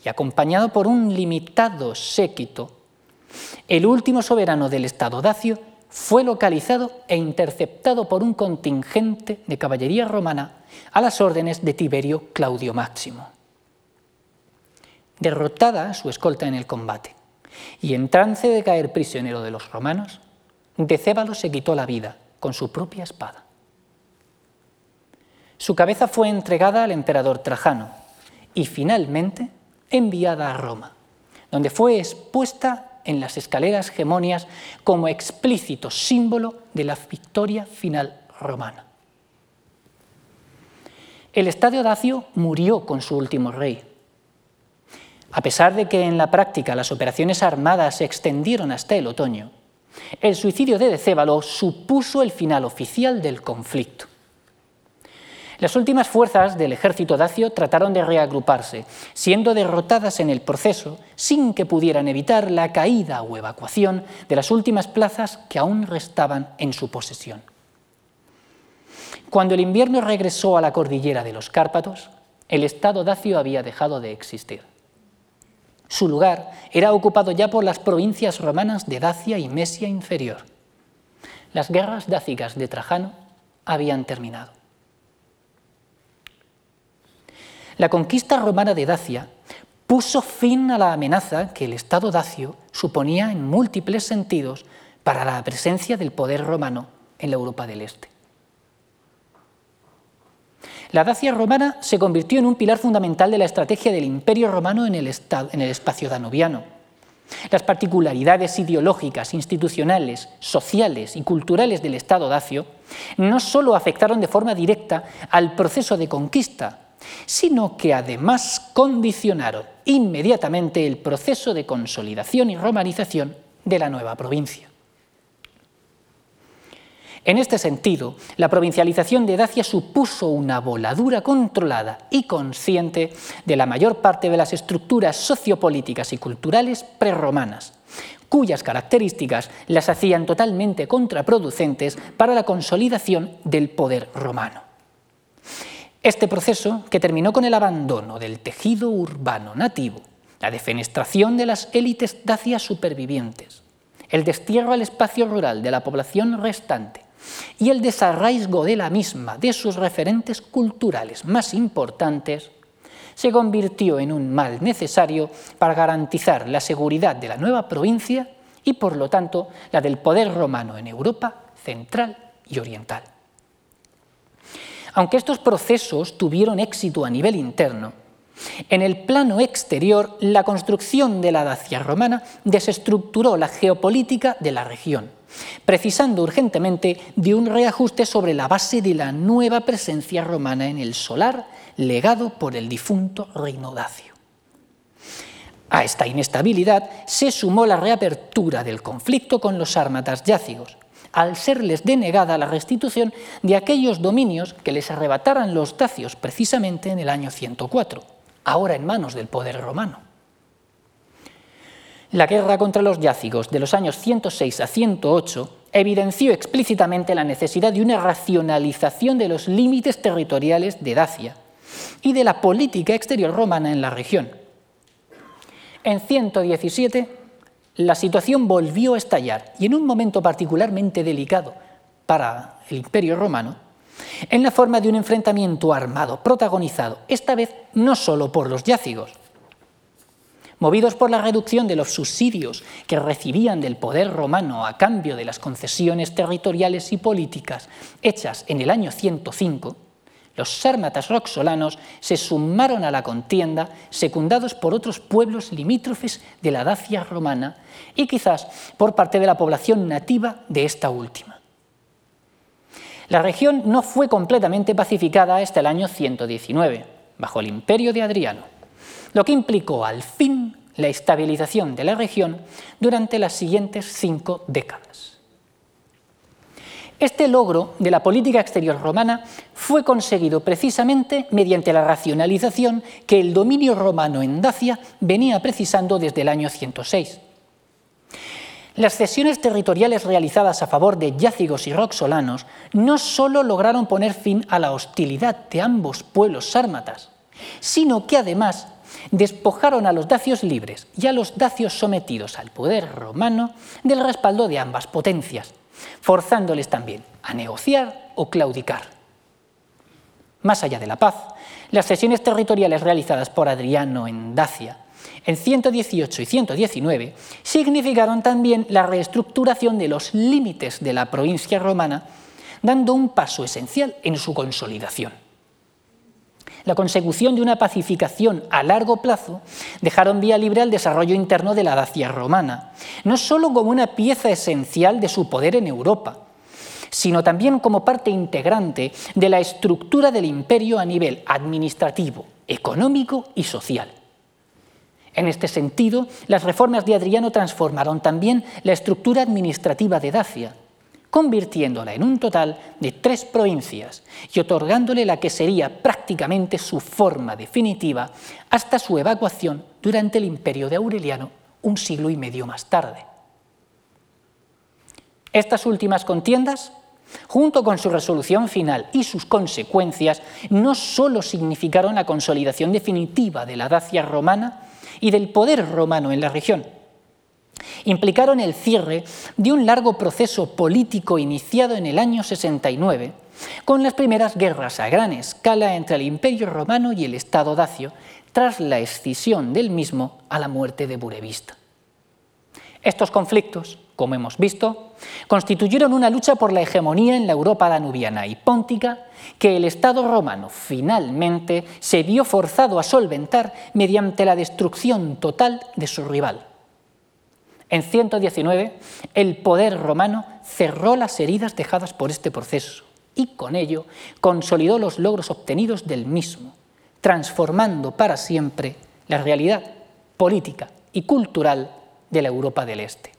y acompañado por un limitado séquito, el último soberano del Estado dacio fue localizado e interceptado por un contingente de caballería romana a las órdenes de Tiberio Claudio Máximo. Derrotada su escolta en el combate, y en trance de caer prisionero de los romanos, Decébalo se quitó la vida con su propia espada. Su cabeza fue entregada al emperador Trajano y finalmente enviada a Roma, donde fue expuesta en las escaleras gemonias como explícito símbolo de la victoria final romana. El estadio Dacio murió con su último rey, a pesar de que en la práctica las operaciones armadas se extendieron hasta el otoño, el suicidio de Decébalo supuso el final oficial del conflicto. Las últimas fuerzas del ejército dacio trataron de reagruparse, siendo derrotadas en el proceso sin que pudieran evitar la caída o evacuación de las últimas plazas que aún restaban en su posesión. Cuando el invierno regresó a la cordillera de los Cárpatos, el estado dacio había dejado de existir. Su lugar era ocupado ya por las provincias romanas de Dacia y Mesia inferior. Las guerras dácicas de Trajano habían terminado. La conquista romana de Dacia puso fin a la amenaza que el Estado dacio suponía en múltiples sentidos para la presencia del poder romano en la Europa del Este. La Dacia romana se convirtió en un pilar fundamental de la estrategia del Imperio romano en el, espacio danubiano. Las particularidades ideológicas, institucionales, sociales y culturales del Estado dacio no solo afectaron de forma directa al proceso de conquista, sino que además condicionaron inmediatamente el proceso de consolidación y romanización de la nueva provincia. En este sentido, la provincialización de Dacia supuso una voladura controlada y consciente de la mayor parte de las estructuras sociopolíticas y culturales prerromanas, cuyas características las hacían totalmente contraproducentes para la consolidación del poder romano. Este proceso, que terminó con el abandono del tejido urbano nativo, la defenestración de las élites dacias supervivientes, el destierro al espacio rural de la población restante y el desarraigo de la misma de sus referentes culturales más importantes se convirtió en un mal necesario para garantizar la seguridad de la nueva provincia y, por lo tanto, la del poder romano en Europa central y oriental. Aunque estos procesos tuvieron éxito a nivel interno, En el plano exterior, la construcción de la Dacia romana desestructuró la geopolítica de la región, precisando urgentemente de un reajuste sobre la base de la nueva presencia romana en el solar, legado por el difunto reino dacio. A esta inestabilidad se sumó la reapertura del conflicto con los sármatas yácigos, al serles denegada la restitución de aquellos dominios que les arrebataran los dacios precisamente en el año 104, ahora en manos del poder romano. La guerra contra los yácigos de los años 106 a 108 evidenció explícitamente la necesidad de una racionalización de los límites territoriales de Dacia y de la política exterior romana en la región. En 117 la situación volvió a estallar y en un momento particularmente delicado para el Imperio romano, en la forma de un enfrentamiento armado protagonizado, esta vez no solo por los yácigos. Movidos por la reducción de los subsidios que recibían del poder romano a cambio de las concesiones territoriales y políticas hechas en el año 105, los sármatas roxolanos se sumaron a la contienda, secundados por otros pueblos limítrofes de la Dacia romana y quizás por parte de la población nativa de esta última. La región no fue completamente pacificada hasta el año 119, bajo el imperio de Adriano, lo que implicó al fin la estabilización de la región durante las siguientes cinco décadas. Este logro de la política exterior romana fue conseguido precisamente mediante la racionalización que el dominio romano en Dacia venía precisando desde el año 106. Las cesiones territoriales realizadas a favor de yácigos y roxolanos no solo lograron poner fin a la hostilidad de ambos pueblos sármatas, sino que además despojaron a los dacios libres y a los dacios sometidos al poder romano del respaldo de ambas potencias, forzándoles también a negociar o claudicar. Más allá de la paz, las cesiones territoriales realizadas por Adriano en Dacia en 118 y 119 significaron también la reestructuración de los límites de la provincia romana, dando un paso esencial en su consolidación. La consecución de una pacificación a largo plazo dejaron vía libre al desarrollo interno de la Dacia romana, no solo como una pieza esencial de su poder en Europa, sino también como parte integrante de la estructura del imperio a nivel administrativo, económico y social. En este sentido, las reformas de Adriano transformaron también la estructura administrativa de Dacia, convirtiéndola en un total de tres provincias y otorgándole la que sería prácticamente su forma definitiva hasta su evacuación durante el imperio de Aureliano un siglo y medio más tarde. Estas últimas contiendas, junto con su resolución final y sus consecuencias, no sólo significaron la consolidación definitiva de la Dacia romana y del poder romano en la región, implicaron el cierre de un largo proceso político iniciado en el año 69, con las primeras guerras a gran escala entre el Imperio romano y el Estado dacio, tras la escisión del mismo a la muerte de Burevista. Estos conflictos, como hemos visto, constituyeron una lucha por la hegemonía en la Europa danubiana y póntica que el Estado romano finalmente se vio forzado a solventar mediante la destrucción total de su rival. En 119, el poder romano cerró las heridas dejadas por este proceso y con ello consolidó los logros obtenidos del mismo, transformando para siempre la realidad política y cultural de la Europa del Este.